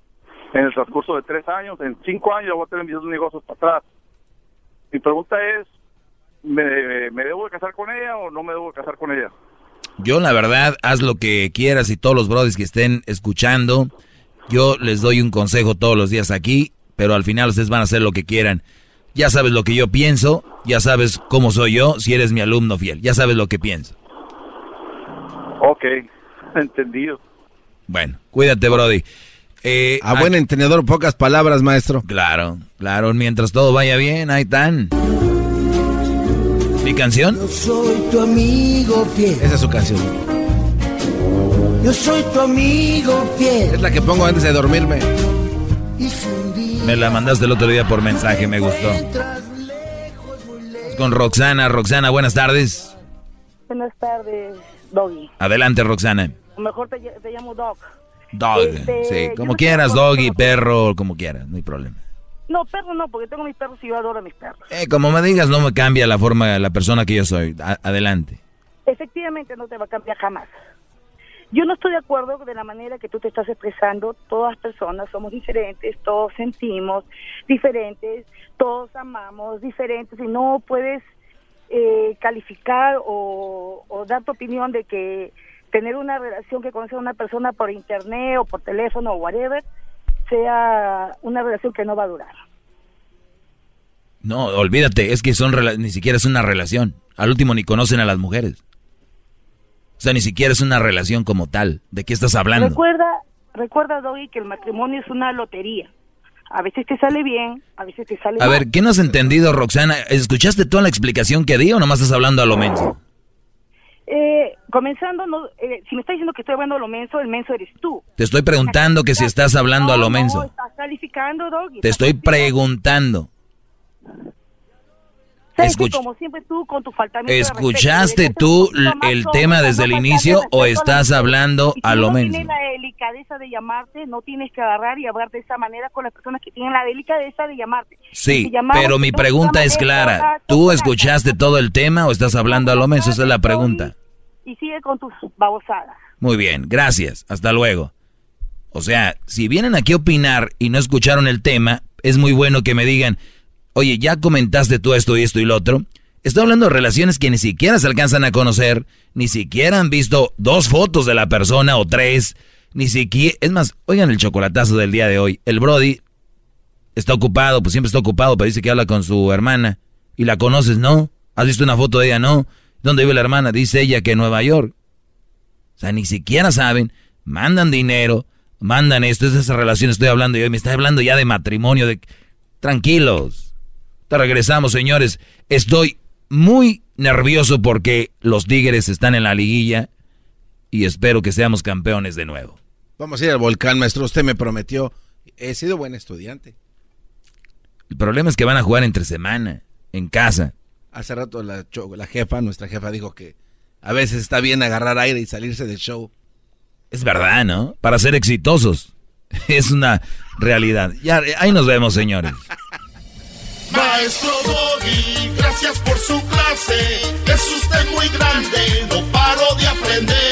En el transcurso de tres años, en cinco años, voy a tener mis dos negocios para atrás. Mi pregunta es, ¿me, ¿me debo de casar con ella o no me debo de casar con ella? Yo, la verdad, haz lo que quieras y todos los brodis que estén escuchando, yo les doy un consejo todos los días aquí, pero al final ustedes van a hacer lo que quieran. Ya sabes lo que yo pienso, ya sabes cómo soy yo, si eres mi alumno fiel, ya sabes lo que pienso. Ok, [laughs] entendido. Bueno, cuídate, Brody. Eh, A buen entendedor, pocas palabras, maestro. Claro, claro, mientras todo vaya bien, ahí están. ¿Mi canción? Yo soy tu amigo fiel. Esa es su canción. Yo soy tu amigo fiel. Es la que pongo antes de dormirme. Me la mandaste el otro día por mensaje, me gustó. Con Roxana, Roxana, buenas tardes. Buenas tardes, Doggy. Adelante, Roxana. O mejor te, te llamo Doc. Dog, Este, sí, como quieras, doggy, perro, como quieras, no hay problema. No, perro no, porque tengo mis perros y yo adoro a mis perros. Eh, como me digas, no me cambia la forma, la persona que yo soy. A- adelante. Efectivamente no te va a cambiar jamás. Yo no estoy de acuerdo de la manera que tú te estás expresando. Todas personas somos diferentes, todos sentimos diferentes, todos amamos diferentes y no puedes eh, calificar o, o dar tu opinión de que tener una relación que conocer a una persona por internet o por teléfono o whatever sea una relación que no va a durar. No, olvídate, es que son ni siquiera es una relación. Al último ni conocen a las mujeres. O sea, ni siquiera es una relación como tal. ¿De qué estás hablando? Recuerda, recuerda, Doggy, que el matrimonio es una lotería. A veces te sale bien, a veces te sale A mal. ver, ¿qué no has entendido, Roxana? ¿Escuchaste toda la explicación que di o nomás estás hablando a lo menso? Eh, comenzando, no, eh, si me estás diciendo que estoy hablando a lo menso, el menso eres tú. Te estoy preguntando que si estás hablando a lo No, menso. estás calificando, Doggy. Te estoy preguntando. Escuch- Como siempre tú con tu respeto, ¿Escuchaste tú el tema no desde el inicio o estás hablando a lo no menso? tienes la delicadeza de llamarte, no tienes que agarrar y hablar de esa manera con las personas que tienen la delicadeza de llamarte. Sí, pero mi pregunta es clara. ¿Tú escuchaste todo el tema o estás hablando a lo menso? Esa es la pregunta. Y sigue con tus babosadas. Muy bien, gracias. Hasta luego. O sea, si vienen aquí a opinar y no escucharon el tema, es muy bueno que me digan, oye, ya comentaste tú esto y esto y lo otro. Estoy hablando de relaciones que ni siquiera se alcanzan a conocer, ni siquiera han visto dos fotos de la persona o tres, ni siquiera... Es más, oigan el chocolatazo del día de hoy. El Brody está ocupado, pues siempre está ocupado, pero dice que habla con su hermana. ¿Y la conoces? No. ¿Has visto una foto de ella? No. ¿Dónde vive la hermana? Dice ella que en Nueva York. O sea, ni siquiera saben, mandan dinero, mandan esto, es esa relación estoy hablando yo, me está hablando ya de matrimonio, de... Tranquilos. Te regresamos, señores. Estoy muy nervioso porque los Tigres están en la liguilla y espero que seamos campeones de nuevo. Vamos a ir al volcán, maestro. Usted me prometió. He sido buen estudiante. El problema es que van a jugar entre semana, en casa. Hace rato la, jefa, nuestra jefa, dijo que a veces está bien agarrar aire y salirse del show. Es verdad, ¿no? Para ser exitosos. [laughs] Es una realidad. Ya, ahí nos vemos, señores. [laughs] Maestro Doggy, gracias por su clase. Es usted muy grande, no paro de aprender.